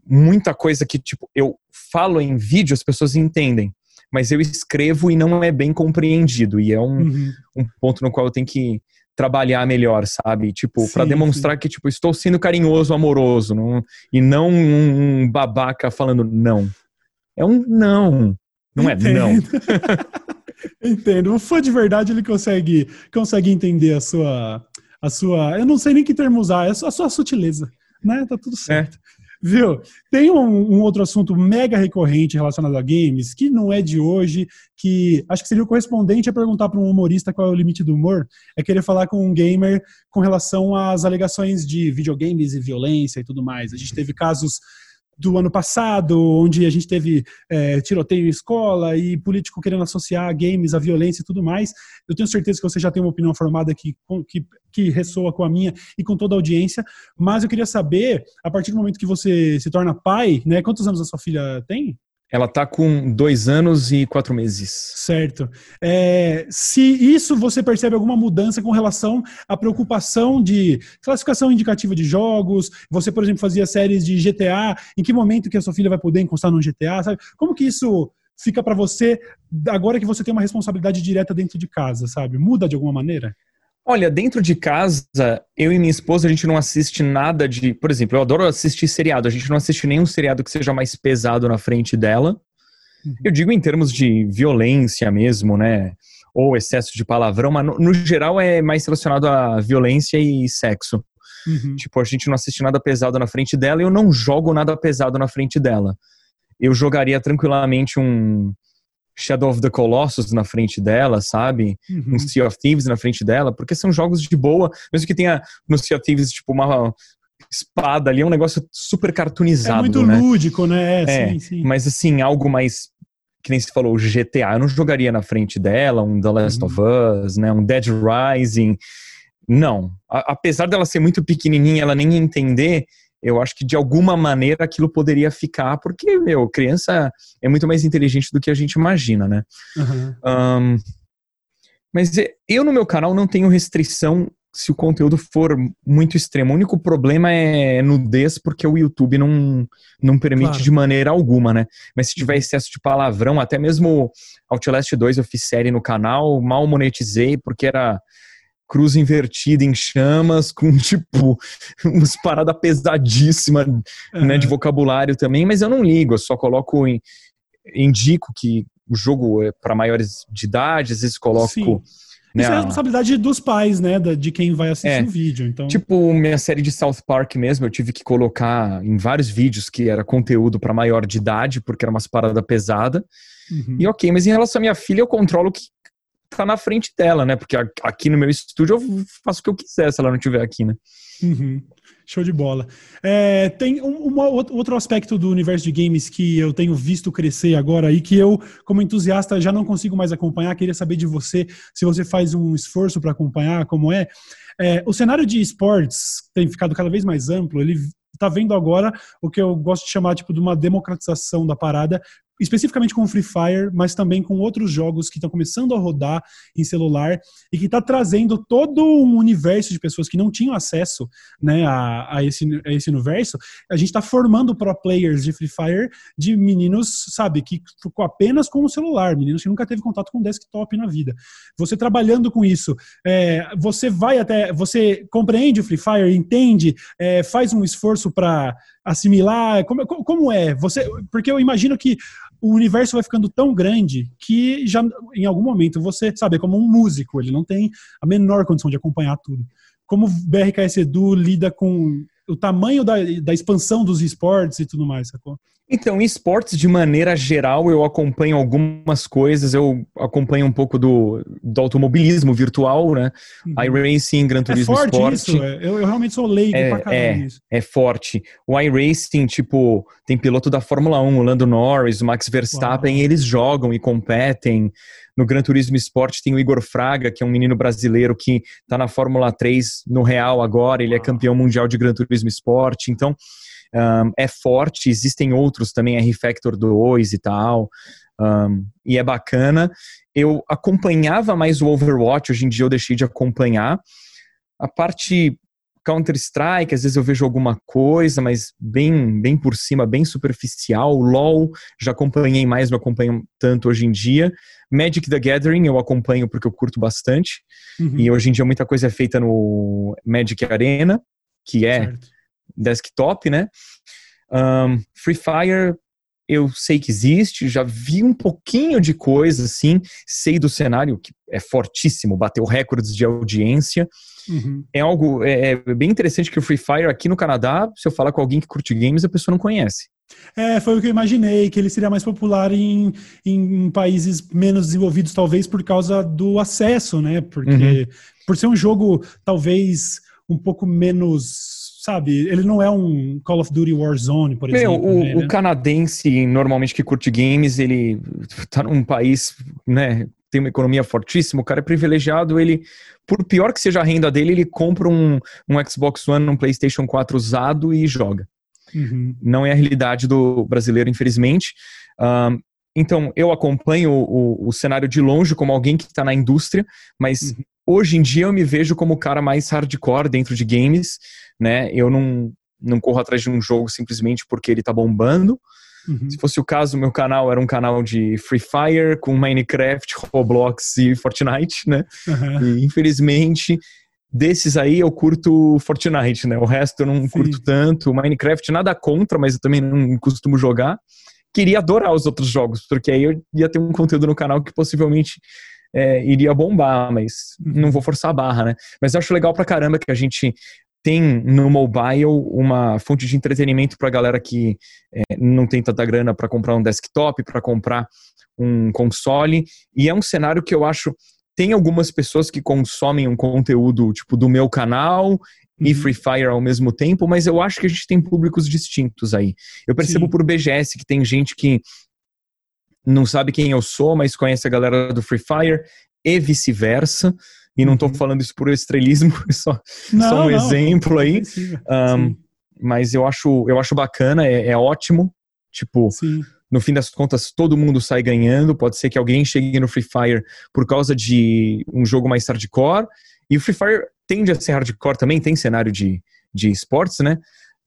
Muita coisa que, tipo, eu falo em vídeo, as pessoas entendem, mas eu escrevo e não é bem compreendido. E é um, Uhum. um ponto no qual eu tenho que trabalhar melhor, sabe? Tipo, pra Sim, demonstrar que, tipo, estou sendo carinhoso, amoroso, não, e não um, babaca falando não. É um não. Não é não. Entendo. Entendo. O fã de verdade ele consegue, consegue entender a sua, a sua. Eu não sei nem que termo usar, é a sua, a sua sutileza, né? Tá tudo certo. Viu? Tem um, um outro assunto mega recorrente relacionado a games, que não é de hoje, que acho que seria o correspondente a perguntar para um humorista qual é o limite do humor, é querer falar com um gamer com relação às alegações de videogames e violência e tudo mais. A gente teve casos do ano passado, onde a gente teve é, tiroteio em escola e político querendo associar games à violência e tudo mais. Eu tenho certeza que você já tem uma opinião formada que, que, que ressoa com a minha e com toda a audiência, mas eu queria saber, a partir do momento que você se torna pai, né? Quantos anos a sua filha tem? Ela tá com dois anos e quatro meses. Certo. É, se isso você percebe alguma mudança com relação à preocupação de classificação indicativa de jogos, você, por exemplo, fazia séries de GTA, em que momento que a sua filha vai poder encostar no GTA, sabe? Como que isso fica para você agora que você tem uma responsabilidade direta dentro de casa, sabe? Muda de alguma maneira? Olha, dentro de casa, eu e minha esposa, a gente não assiste nada de. Por exemplo, eu adoro assistir seriado. A gente não assiste nenhum seriado que seja mais pesado na frente dela. Uhum. Eu digo em termos de violência mesmo, né? Ou excesso de palavrão, mas no, no geral é mais relacionado a violência e sexo. Uhum. Tipo, a gente não assiste nada pesado na frente dela e eu não jogo nada pesado na frente dela. Eu jogaria tranquilamente um Shadow of the Colossus na frente dela, sabe? Uhum. um Sea of Thieves na frente dela, porque são jogos de boa, mesmo que tenha no Sea of Thieves, tipo, uma espada ali, é um negócio super É cartoonizado, muito né? lúdico, né? É, sim, sim. Mas assim, algo mais, que nem se falou, GTA, eu não jogaria na frente dela, um The Last Uhum. of Us, né, um Dead Rising, não. A- apesar dela ser muito pequenininha, ela nem entender, eu acho que de alguma maneira aquilo poderia ficar, porque, meu, criança é muito mais inteligente do que a gente imagina, né? Uhum. Ahn, mas eu no meu canal não tenho restrição se o conteúdo for muito extremo. O único problema é nudez, porque o YouTube não, não permite claro. de maneira alguma, né? Mas se tiver excesso de palavrão, até mesmo Outlast 2 eu fiz série no canal, mal monetizei, porque era cruz invertida em chamas, com tipo, umas paradas pesadíssimas, uhum. né, de vocabulário também, mas eu não ligo, eu só coloco, em, indico que o jogo é para maiores de idade, às vezes coloco... Sim né, Isso é a responsabilidade dos pais, né? De quem vai assistir é, o vídeo. Então... Tipo, minha série de South Park mesmo, eu tive que colocar em vários vídeos que era conteúdo para maior de idade, porque era umas paradas pesada. Uhum. E ok, mas em relação à minha filha, eu controlo que tá na frente dela, né? Porque aqui no meu estúdio eu faço o que eu quiser se ela não estiver aqui, né? Uhum. Show de bola. É, tem um, um, outro aspecto do universo de games que eu tenho visto crescer agora e que eu, como entusiasta, já não consigo mais acompanhar. Queria saber de você se você faz um esforço para acompanhar como é. é. O cenário de esportes tem ficado cada vez mais amplo. Ele está vendo agora o que eu gosto de chamar tipo de uma democratização da parada, especificamente com o Free Fire, mas também com outros jogos que estão começando a rodar em celular e que está trazendo todo um universo de pessoas que não tinham acesso né, a, a, esse, a esse universo. A gente está formando pro players de Free Fire de meninos, sabe, que apenas com o celular, meninos que nunca teve contato com desktop na vida. Você trabalhando com isso, é, você vai até, você compreende o Free Fire, entende, é, faz um esforço para assimilar? Como, como é? Você, porque eu imagino que o universo vai ficando tão grande que já em algum momento você, sabe, é como um músico, ele não tem a menor condição de acompanhar tudo. Como o BRKS Edu lida com o tamanho da, da expansão dos esportes e tudo mais, sacou? Então, esportes, de maneira geral, eu acompanho algumas coisas. Eu acompanho um pouco do, do automobilismo virtual, né? Uhum. iRacing, Gran é Turismo é forte Sport. Isso, é. eu, eu, realmente sou leigo é, pra caramba é, nisso. É forte. O iRacing, tipo, tem piloto da Fórmula 1, o Lando Norris, o Max Verstappen, Uau. eles jogam e competem. No Gran Turismo Sport tem o Igor Fraga, que é um menino brasileiro que está na Fórmula 3 no Real agora, ele é campeão mundial de Gran Turismo Sport. Então, um, é forte, existem outros também, R-Factor 2 e tal, um, e é bacana. Eu acompanhava mais o Overwatch, hoje em dia eu deixei de acompanhar. A parte Counter-Strike, às vezes eu vejo alguma coisa, mas bem, bem por cima, bem superficial. LoL, já acompanhei mais, não acompanho tanto hoje em dia. Magic the Gathering eu acompanho porque eu curto bastante. Uhum. E hoje em dia muita coisa é feita no Magic Arena, que é certo desktop, né? Um, Free Fire eu sei que existe, já vi um pouquinho de coisa assim, sei do cenário que é fortíssimo, bateu recordes de audiência. Uhum. É algo é, é, bem interessante que o Free Fire aqui no Canadá, se eu falar com alguém que curte games, a pessoa não conhece. É, foi o que eu imaginei, que ele seria mais popular em, em países menos desenvolvidos, talvez por causa do acesso, né? Porque uhum. por ser um jogo talvez um pouco menos sabe, ele não é um Call of Duty Warzone, por exemplo. Meu, o, né? o canadense, normalmente, que curte games, ele tá num país, né, tem uma economia fortíssima, o cara é privilegiado, ele, por pior que seja a renda dele, ele compra um, um Xbox One, um PlayStation 4 usado e joga. Uhum. Não é a realidade do brasileiro, infelizmente. Um, então, eu acompanho o, o, cenário de longe como alguém que está na indústria, mas uhum. Hoje em dia eu me vejo como o cara mais hardcore dentro de games, né? Eu não, não corro atrás de um jogo simplesmente porque ele tá bombando. Uhum. Se fosse o caso, meu canal era um canal de Free Fire com Minecraft, Roblox e Fortnite, né? Uhum. E infelizmente desses aí eu curto Fortnite, né? O resto eu não Sim. curto tanto. Minecraft nada contra, mas eu também não costumo jogar. Queria adorar os outros jogos, porque aí eu ia ter um conteúdo no canal que possivelmente é, iria bombar, mas uhum. não vou forçar a barra, né? Mas eu acho legal pra caramba que a gente tem no mobile uma fonte de entretenimento para a galera que é, não tem tanta grana para comprar um desktop, para comprar um console. E é um cenário que eu acho. Tem algumas pessoas que consomem um conteúdo tipo do meu canal uhum. e Free Fire ao mesmo tempo, mas eu acho que a gente tem públicos distintos aí. Eu percebo Sim. por BGS que tem gente que não sabe quem eu sou, mas conhece a galera do Free Fire e vice-versa. E não estou uhum. falando isso por estrelismo, é só, não, só um não, exemplo aí. Um, mas eu acho, eu acho bacana, é, é ótimo. Tipo, Sim. no fim das contas, todo mundo sai ganhando. Pode ser que alguém chegue no Free Fire por causa de um jogo mais hardcore E o Free Fire tende a ser hardcore também, tem cenário de, de esportes, né?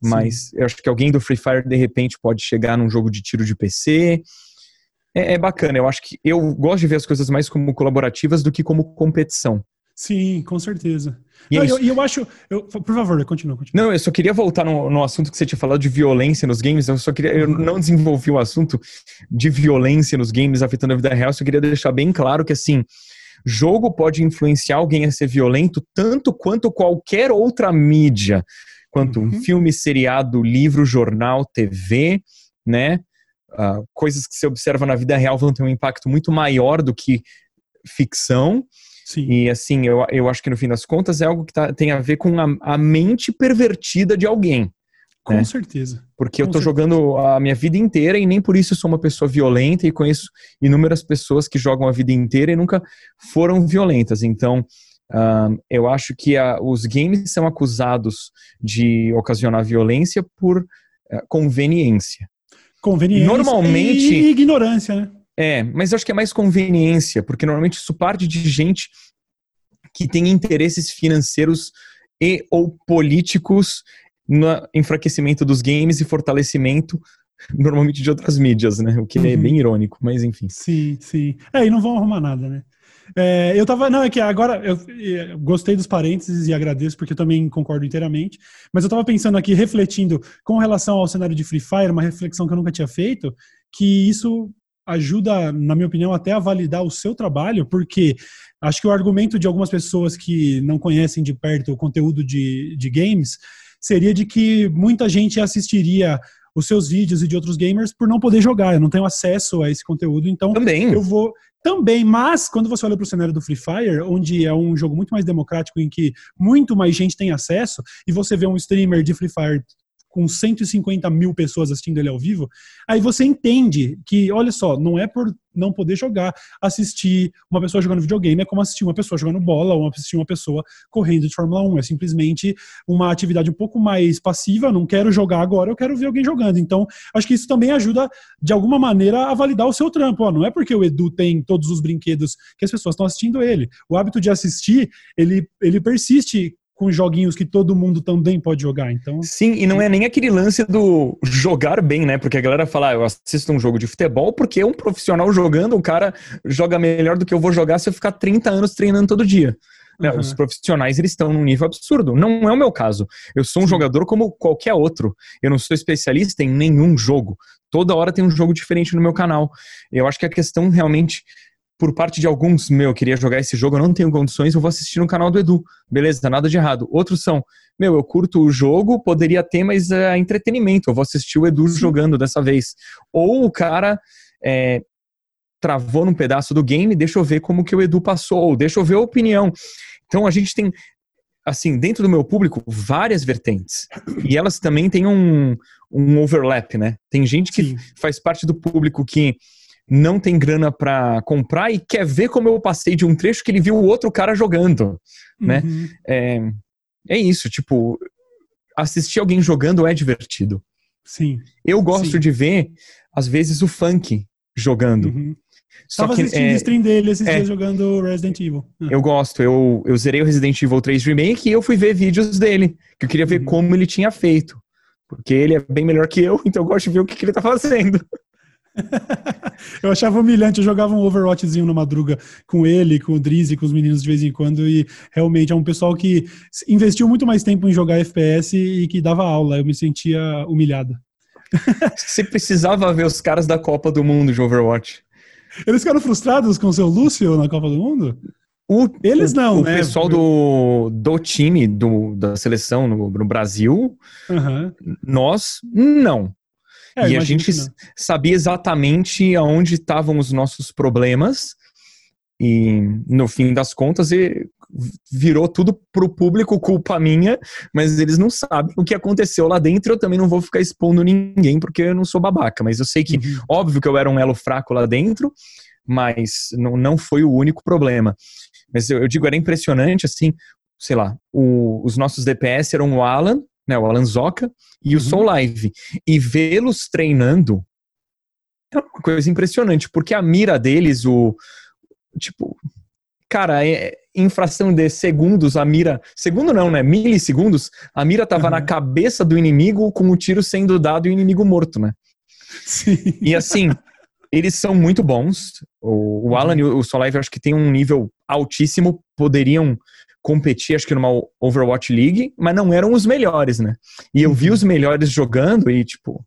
Mas Sim. eu acho que alguém do Free Fire, de repente, pode chegar num jogo de tiro de PC. É, é, bacana, eu acho que eu gosto de ver as coisas mais como colaborativas do que como competição. Sim, com certeza. E, não, é eu, eu, acho. Eu, por favor, continua, continua. Não, eu só queria voltar no, no, assunto que você tinha falado de violência nos games. Eu só queria. Eu não desenvolvi o assunto de violência nos games afetando a vida real. Só queria deixar bem claro que, assim, jogo pode influenciar alguém a ser violento tanto quanto qualquer outra mídia. Quanto uhum. um filme, seriado, livro, jornal, TV, né? Uh, coisas que você observa na vida real vão ter um impacto muito maior do que ficção. Sim. E assim, eu, eu acho que no fim das contas é algo que tá, tem a ver com a, a mente pervertida de alguém. Com né? certeza. Porque com eu tô certeza. jogando a minha vida inteira e nem por isso eu sou uma pessoa violenta e conheço inúmeras pessoas que jogam a vida inteira e nunca foram violentas. Então, uh, eu acho que a, os games são acusados de ocasionar violência por uh, conveniência. Conveniência Normalmente, e ignorância, né? É, mas eu acho que é mais conveniência, porque normalmente isso parte de gente que tem interesses financeiros e ou políticos no enfraquecimento dos games e fortalecimento normalmente de outras mídias, né? O que é uhum. é bem irônico, mas enfim. Sim, sim. É, e não vão arrumar nada, né? É, eu tava. Não, é que agora eu, eu, gostei dos parênteses e agradeço, porque eu também concordo inteiramente. Mas eu tava pensando aqui, refletindo com relação ao cenário de Free Fire, uma reflexão que eu nunca tinha feito, que isso ajuda, na minha opinião, até a validar o seu trabalho, porque acho que o argumento de algumas pessoas que não conhecem de perto o conteúdo de, de games seria de que muita gente assistiria os seus vídeos e de outros gamers por não poder jogar. Eu não tenho acesso a esse conteúdo, então também. eu vou também, mas quando você olha para o cenário do Free Fire, onde é um jogo muito mais democrático em que muito mais gente tem acesso, e você vê um streamer de Free Fire com 150 mil pessoas assistindo ele ao vivo, aí você entende que, olha só, não é por não poder jogar, assistir uma pessoa jogando videogame é como assistir uma pessoa jogando bola ou assistir uma pessoa correndo de Fórmula 1. É simplesmente uma atividade um pouco mais passiva, não quero jogar agora, eu quero ver alguém jogando. Então, acho que isso também ajuda, de alguma maneira, a validar o seu trampo. Ó, não é porque o Edu tem todos os brinquedos que as pessoas estão assistindo ele. O hábito de assistir, ele, ele persiste com joguinhos que todo mundo também pode jogar. Então, sim, e não é nem aquele lance do jogar bem, né? Porque a galera fala, ah, eu assisto um jogo de futebol porque um profissional jogando, um cara joga melhor do que eu vou jogar se eu ficar 30 anos treinando todo dia. Uhum. Os profissionais eles estão num nível absurdo. Não é o meu caso. Eu sou um jogador como qualquer outro. Eu não sou especialista em nenhum jogo. Toda hora tem um jogo diferente no meu canal. Eu acho que a questão realmente por parte de alguns, meu, eu queria jogar esse jogo, eu não tenho condições, eu vou assistir no canal do Edu. Beleza, nada de errado. Outros são, meu, eu curto o jogo, poderia ter, mas é entretenimento, eu vou assistir o Edu Sim. jogando dessa vez. Ou o cara é, travou num pedaço do game, deixa eu ver como que o Edu passou, deixa eu ver a opinião. Então a gente tem, assim, dentro do meu público, várias vertentes. E elas também têm um, um overlap, né? Tem gente que Sim. faz parte do público que não tem grana para comprar e quer ver como eu passei de um trecho que ele viu o outro cara jogando, né? Uhum. É, é isso, tipo, assistir alguém jogando é divertido. Sim. Eu gosto Sim. de ver, às vezes, o funk jogando. Uhum. Só Tava que, assistindo é, stream dele esses é, dias jogando Resident Evil. Uhum. Eu gosto, eu, eu zerei o Resident Evil 3 Remake e eu fui ver vídeos dele, que eu queria ver uhum. como ele tinha feito. Porque ele é bem melhor que eu, então eu gosto de ver o que, que ele tá fazendo. eu achava humilhante, eu jogava um Overwatchzinho na madruga com ele, com o Drizzy, com os meninos de vez em quando, e realmente é um pessoal que investiu muito mais tempo em jogar FPS e que dava aula, eu me sentia humilhado. Você precisava ver os caras da Copa do Mundo de Overwatch. Eles ficaram frustrados com o seu Lúcio na Copa do Mundo? O, Eles não, o, né? O pessoal do, do time, do, da seleção no, no Brasil, uhum. nós, não. É, e a gente sabia exatamente aonde estavam os nossos problemas. E no fim das contas, virou tudo pro público culpa minha, mas eles não sabem o que aconteceu lá dentro. Eu também não vou ficar expondo ninguém porque eu não sou babaca. Mas eu sei que, uhum. óbvio que eu era um elo fraco lá dentro, mas não, não foi o único problema. Mas eu, eu digo, era impressionante, assim, sei lá, o, os nossos DPS eram o Alan, né, o Alan Zoca e uhum. o Soul Live. E vê-los treinando é uma coisa impressionante, porque a mira deles, o tipo, cara, é, em fração de segundos, a mira. Segundo não, né? Milissegundos, a mira tava uhum. na cabeça do inimigo com o tiro sendo dado e o inimigo morto, né? Sim. E assim, eles são muito bons. O, o Alan e o Solive, acho que tem um nível altíssimo, poderiam competir, acho que numa Overwatch League, mas não eram os melhores, né? E eu vi uhum. os melhores jogando e, tipo,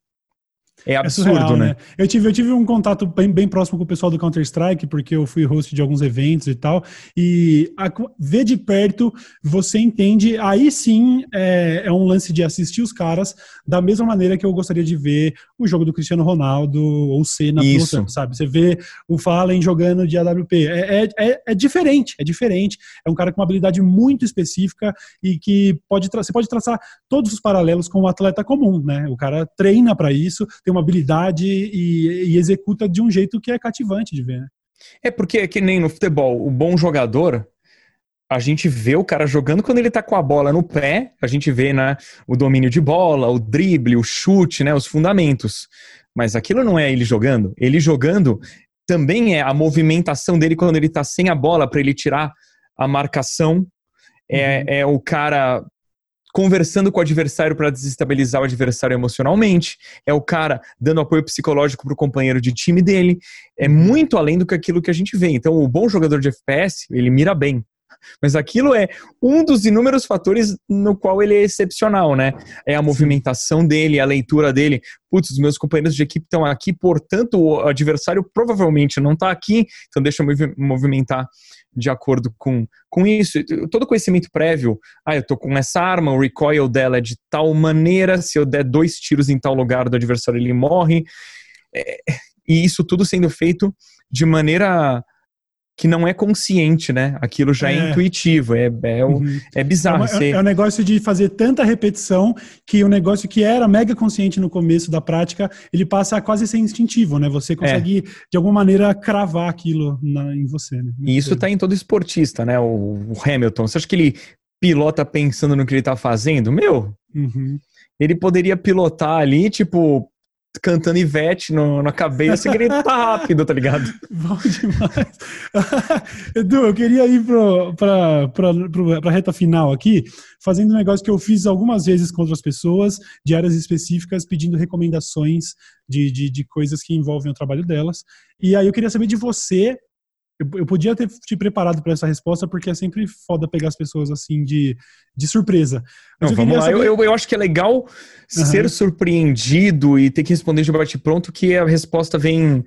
é, é absurdo, é surreal, né? né? Eu, tive, eu tive um contato bem, bem próximo com o pessoal do Counter-Strike, porque eu fui host de alguns eventos e tal, e a, ver de perto, você entende, aí sim é, é, um lance de assistir os caras da mesma maneira que eu gostaria de ver o jogo do Cristiano Ronaldo ou Senna Isso. sabe? Você vê o Fallen jogando de AWP. É, é, é, é, diferente, é diferente. É um cara com uma habilidade muito específica e que pode você pode traçar todos os paralelos com o um atleta comum, né? O cara treina para isso, tem uma habilidade e, e, executa de um jeito que é cativante de ver, né? É porque é que nem no futebol, o bom jogador, a gente vê o cara jogando quando ele tá com a bola no pé, a gente vê né, o domínio de bola, o drible, o chute, né, os fundamentos. Mas aquilo não é ele jogando. Ele jogando também é a movimentação dele quando ele tá sem a bola para ele tirar a marcação. É, uhum. é o cara conversando com o adversário para desestabilizar o adversário emocionalmente, é o cara dando apoio psicológico para o companheiro de time dele, é muito além do que aquilo que a gente vê. Então, o bom jogador de FPS, ele mira bem. Mas aquilo é um dos inúmeros fatores no qual ele é excepcional, né? É a movimentação dele, a leitura dele. Putz, os meus companheiros de equipe estão aqui, portanto, o adversário provavelmente não está aqui, então deixa eu me movimentar de acordo com, com isso. Todo conhecimento prévio, ah, eu tô com essa arma, o recoil dela é de tal maneira, se eu der dois tiros em tal lugar do adversário, ele morre. É, e isso tudo sendo feito de maneira que não é consciente, né? Aquilo já é, é intuitivo, é, é, uhum. é bizarro. É, uma, é, o negócio de fazer tanta repetição que o negócio que era mega consciente no começo da prática, ele passa a quase ser instintivo, né? Você consegue, é. de alguma maneira, cravar aquilo na, em você. Né? E isso está em todo esportista, né? O, o, Hamilton. Você acha que ele pilota pensando no que ele está fazendo? Meu, uhum. ele poderia pilotar ali, tipo, cantando Ivete no, na cabeça e gritar rápido, tá ligado? Bom demais. Edu, eu queria ir pro, pra, pra, pra reta final aqui, fazendo um negócio que eu fiz algumas vezes com outras pessoas, de áreas específicas, pedindo recomendações de, de, de coisas que envolvem o trabalho delas. E aí eu queria saber de você, eu, eu podia ter te preparado para essa resposta, porque é sempre foda pegar as pessoas assim de, de surpresa. Mas Não, eu vamos lá. Saber... Eu, eu, eu, acho que é legal uhum. ser surpreendido e ter que responder de bate-pronto, que a resposta vem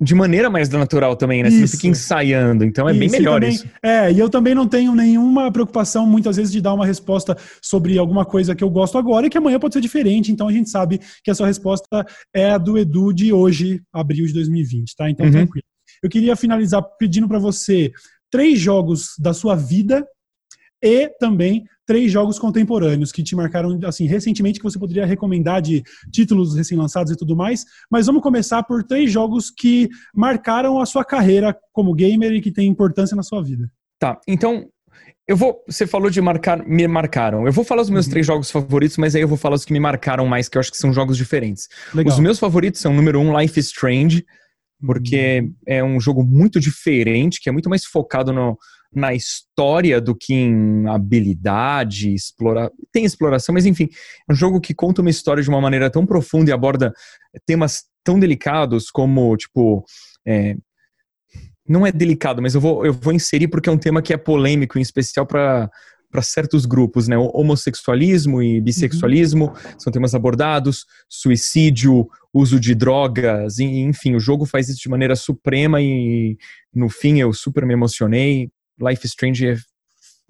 de maneira mais natural também, né? Você não fica ensaiando. Então é isso, bem melhor também, isso. É, e eu também não tenho nenhuma preocupação, muitas vezes, de dar uma resposta sobre alguma coisa que eu gosto agora e que amanhã pode ser diferente. Então a gente sabe que a sua resposta é a do Edu de hoje, abril de 2020, tá? Então uhum. tranquilo. Eu queria finalizar pedindo para você três jogos da sua vida e também três jogos contemporâneos que te marcaram assim recentemente que você poderia recomendar de títulos recém-lançados e tudo mais. Mas vamos começar por três jogos que marcaram a sua carreira como gamer e que tem importância na sua vida. Tá, então eu vou. Você falou de marcar, me marcaram. Eu vou falar os meus uhum. três jogos favoritos, mas aí eu vou falar os que me marcaram mais, que eu acho que são jogos diferentes. Legal. Os meus favoritos são número um, Life is Strange porque uhum. é um jogo muito diferente, que é muito mais focado no, na história do que em habilidade, explorar. Tem exploração, mas enfim, é um jogo que conta uma história de uma maneira tão profunda e aborda temas tão delicados como, tipo. É, não é delicado, mas eu vou, eu vou inserir porque é um tema que é polêmico, em especial para para certos grupos, né? O homossexualismo e bissexualismo uhum. são temas abordados, suicídio, uso de drogas, enfim, o jogo faz isso de maneira suprema e no fim eu super me emocionei. Life is Strange é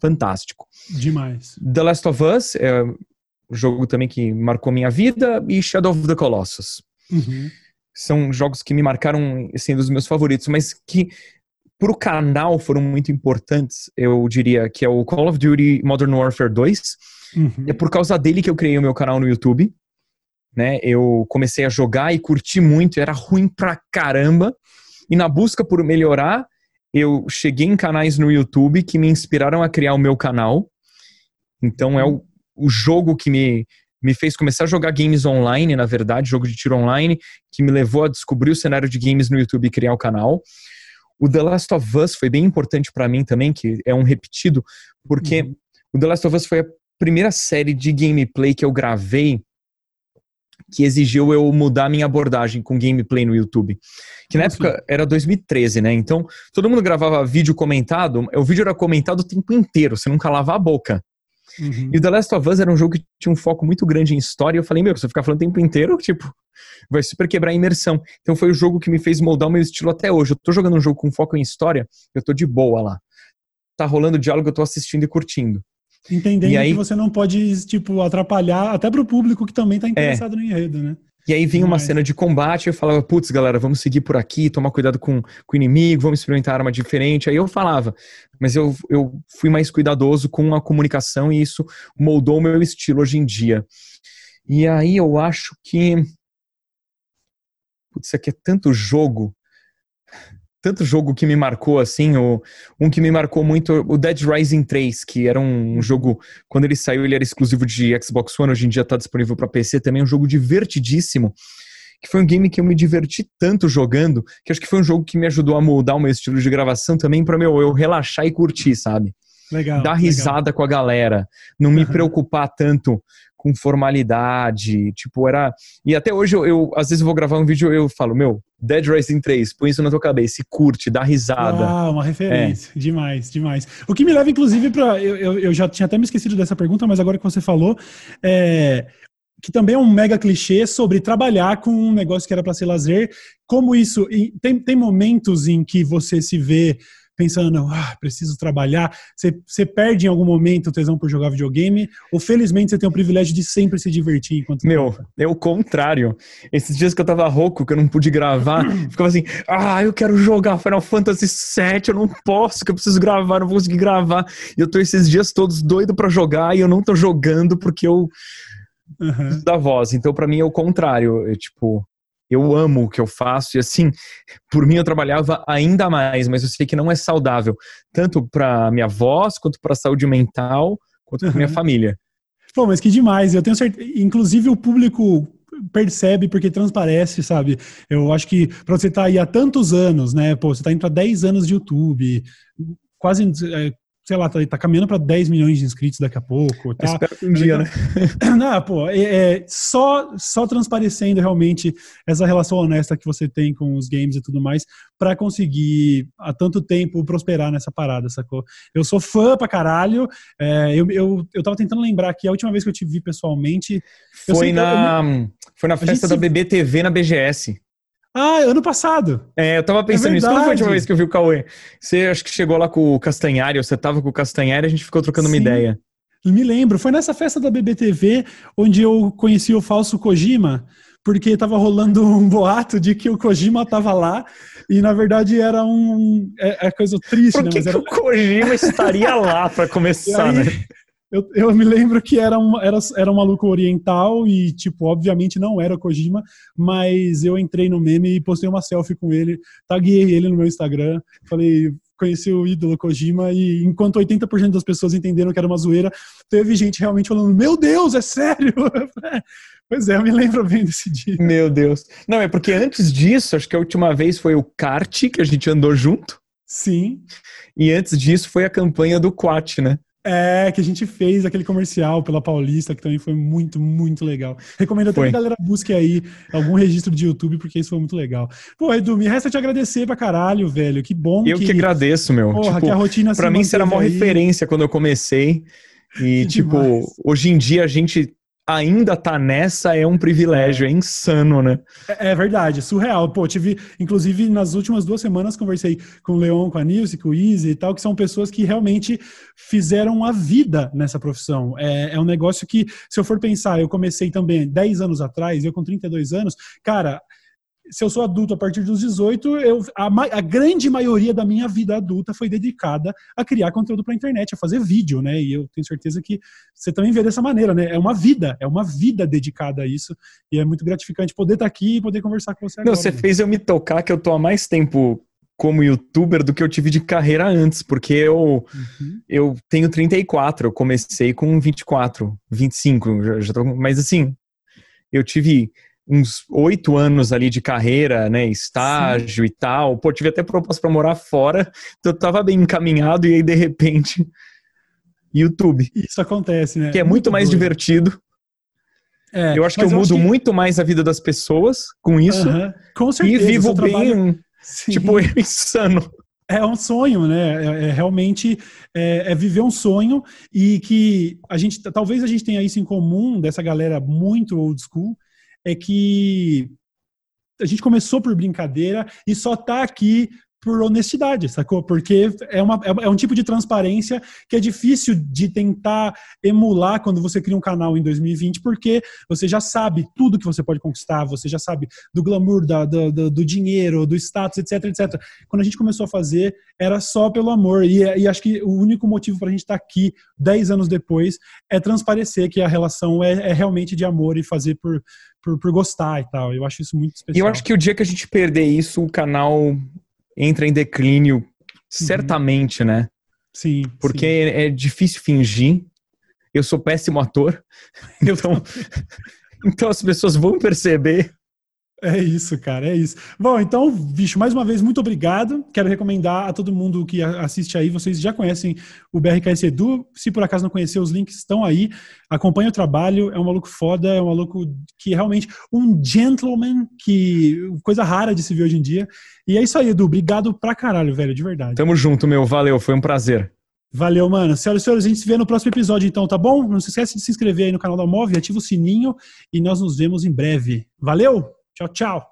fantástico. Demais. The Last of Us é o jogo também que marcou minha vida e Shadow of the Colossus. Uhum. São jogos que me marcaram sendo assim, os meus favoritos, mas que para o canal foram muito importantes, eu diria que é o Call of Duty Modern Warfare 2. Uhum. É por causa dele que eu criei o meu canal no YouTube. Né? Eu comecei a jogar e curti muito, era ruim pra caramba. E na busca por melhorar, eu cheguei em canais no YouTube que me inspiraram a criar o meu canal. Então é o, o jogo que me, me fez começar a jogar games online, na verdade, jogo de tiro online, que me levou a descobrir o cenário de games no YouTube e criar o canal. O The Last of Us foi bem importante para mim também, que é um repetido, porque uhum. o The Last of Us foi a primeira série de gameplay que eu gravei que exigiu eu mudar minha abordagem com gameplay no YouTube. Que na época era 2013, né? Então, todo mundo gravava vídeo comentado, o vídeo era comentado o tempo inteiro, você não calava a boca. Uhum. E o The Last of Us era um jogo que tinha um foco muito grande em história, e eu falei, meu, se eu ficar falando o tempo inteiro, tipo, vai super quebrar a imersão. Então foi o jogo que me fez moldar o meu estilo até hoje. Eu tô jogando um jogo com foco em história, eu tô de boa lá. Tá rolando diálogo, eu tô assistindo e curtindo. Entendendo aí, que você não pode, tipo, atrapalhar até pro público que também tá é. interessado é. no enredo, né? E aí vinha uma cena de combate, eu falava, putz, galera, vamos seguir por aqui, tomar cuidado com, com o inimigo, vamos experimentar arma diferente. Aí eu falava, mas eu, eu fui mais cuidadoso com a comunicação e isso moldou o meu estilo hoje em dia. E aí eu acho que. Putz, isso aqui é tanto jogo tanto jogo que me marcou, assim, o, um que me marcou muito, o Dead Rising 3, que era um, jogo, quando ele saiu, ele era exclusivo de Xbox One, hoje em dia está disponível para PC também, um jogo divertidíssimo, que foi um game que eu me diverti tanto jogando, que acho que foi um jogo que me ajudou a moldar o meu estilo de gravação também, para meu, eu relaxar e curtir, sabe? Legal. Dar risada legal. com a galera, não me preocupar tanto com formalidade, tipo, era... E até hoje, eu, eu às vezes eu vou gravar um vídeo eu falo, meu, Dead Rising 3, põe isso na tua cabeça e curte, dá risada. Ah, uma referência. É. Demais, demais. O que me leva, inclusive, para eu, eu, eu, já tinha até me esquecido dessa pergunta, mas agora que você falou, é, que também é um mega clichê sobre trabalhar com um negócio que era para ser lazer. Como isso. Tem, tem momentos em que você se vê pensando, ah, preciso trabalhar, você, você perde em algum momento o tesão por jogar videogame, ou felizmente você tem o privilégio de sempre se divertir enquanto Meu, é o contrário. Esses dias que eu tava rouco, que eu não pude gravar, ficava assim, ah, eu quero jogar Final Fantasy VII, eu não posso, que eu preciso gravar, não vou conseguir gravar. E eu tô esses dias todos doido para jogar e eu não tô jogando porque eu uhum. da voz. Então, para mim é o contrário. É, tipo, eu amo o que eu faço e assim, por mim eu trabalhava ainda mais, mas eu sei que não é saudável, tanto para minha voz, quanto para a saúde mental, quanto para minha família. Pô, mas que demais, eu tenho certeza, inclusive o público percebe porque transparece, sabe? Eu acho que para você estar tá aí há tantos anos, né? Pô, você está indo para 10 anos de YouTube, quase é, sei lá, tá, tá caminhando para 10 milhões de inscritos daqui a pouco. Tá? Espero que um dia, né? Não, pô, é, é, só, só transparecendo realmente essa relação honesta que você tem com os games e tudo mais, para conseguir há tanto tempo prosperar nessa parada, sacou? Eu sou fã pra caralho. É, eu, eu, eu tava tentando lembrar que a última vez que eu te vi pessoalmente. Foi na, eu, foi na festa da se... BBTV na BGS. Ah, ano passado. É, eu tava pensando é nisso. Quando foi a última vez que eu vi o Cauê? Você acho que chegou lá com o Castanhari, ou você tava com o Castanhari, a gente ficou trocando Sim. uma ideia. Me lembro, foi nessa festa da BBTV onde eu conheci o falso Kojima, porque tava rolando um boato de que o Kojima tava lá e na verdade era um é, é coisa triste, Por né? que, Mas era... que o Kojima estaria lá para começar, aí, né? Eu, eu me lembro que era um, era, era um maluco oriental e, tipo, obviamente não era o Kojima, mas eu entrei no meme e postei uma selfie com ele, taguei ele no meu Instagram, falei, conheci o ídolo Kojima e enquanto 80% das pessoas entenderam que era uma zoeira, teve gente realmente falando, meu Deus, é sério? pois é, eu me lembro bem desse dia. Meu Deus. Não, é porque antes disso, acho que a última vez foi o kart que a gente andou junto. Sim. E antes disso foi a campanha do Quat, né? É, que a gente fez aquele comercial pela Paulista, que também foi muito, muito legal. Recomendo até que a galera busque aí algum registro de YouTube, porque isso foi muito legal. Pô, Edu, me resta te agradecer pra caralho, velho. Que bom Eu que, que agradeço, meu. Porra, tipo, que a rotina Pra mim, era uma referência quando eu comecei. E, tipo, hoje em dia a gente ainda tá nessa é um privilégio, é insano, né? É, é, verdade, surreal. Pô, tive, inclusive, nas últimas duas semanas conversei com o Leon, com a Nilce, com o Easy e tal, que são pessoas que realmente fizeram a vida nessa profissão. É, é um negócio que, se eu for pensar, eu comecei também 10 anos atrás, eu com 32 anos, cara, se eu sou adulto a partir dos 18, eu, a, a, grande maioria da minha vida adulta foi dedicada a criar conteúdo para a internet, a fazer vídeo, né? E eu tenho certeza que você também vê dessa maneira, né? É uma vida, é uma vida dedicada a isso. E é muito gratificante poder estar tá aqui e poder conversar com você agora. Não, você né? fez eu me tocar que eu tô há mais tempo como youtuber do que eu tive de carreira antes, porque eu, uhum. eu tenho 34, eu comecei com 24, 25, já, já tô, mas assim, eu tive uns oito anos ali de carreira, né? Estágio Sim. e tal. Pô, tive até proposta para morar fora, então eu tava bem encaminhado e aí de repente YouTube. Isso acontece, né? Que é muito, muito mais doido. divertido. É, eu acho que eu mudo que... muito mais a vida das pessoas com isso. Uh -huh. Com certeza. E vivo bem, trabalho... tipo, eu insano. É um sonho, né? É, é realmente é, é, viver um sonho e que a gente, talvez a gente tenha isso em comum dessa galera muito old school, é que a gente começou por brincadeira e só tá aqui por honestidade, sacou? Porque é, uma, é, é um tipo de transparência que é difícil de tentar emular quando você cria um canal em 2020, porque você já sabe tudo que você pode conquistar, você já sabe do glamour, da, do, do, dinheiro, do status, etc, etc. Quando a gente começou a fazer, era só pelo amor. E, e acho que o único motivo para a gente estar tá aqui 10 anos depois é transparecer que a relação é, é realmente de amor e fazer por, por, por, gostar e tal. Eu acho isso muito especial. E eu acho que o dia que a gente perder isso, o canal entra em declínio, uhum. certamente, né? Sim. Porque sim. É, é difícil fingir. Eu sou péssimo ator. Então, então as pessoas vão perceber é isso, cara, é isso. Bom, então, bicho, mais uma vez, muito obrigado. Quero recomendar a todo mundo que assiste aí, vocês já conhecem o BRKS Edu. Se por acaso não conhecer, os links estão aí. Acompanhe o trabalho, é um maluco foda, é um maluco que é realmente um gentleman, que coisa rara de se ver hoje em dia. E é isso aí, Edu. Obrigado pra caralho, velho, de verdade. Tamo junto, meu. Valeu, foi um prazer. Valeu, mano. Senhoras e senhores, a gente se vê no próximo episódio, então, tá bom? Não se esquece de se inscrever aí no canal da Move, ativa o sininho e nós nos vemos em breve. Valeu! Tchau, tchau.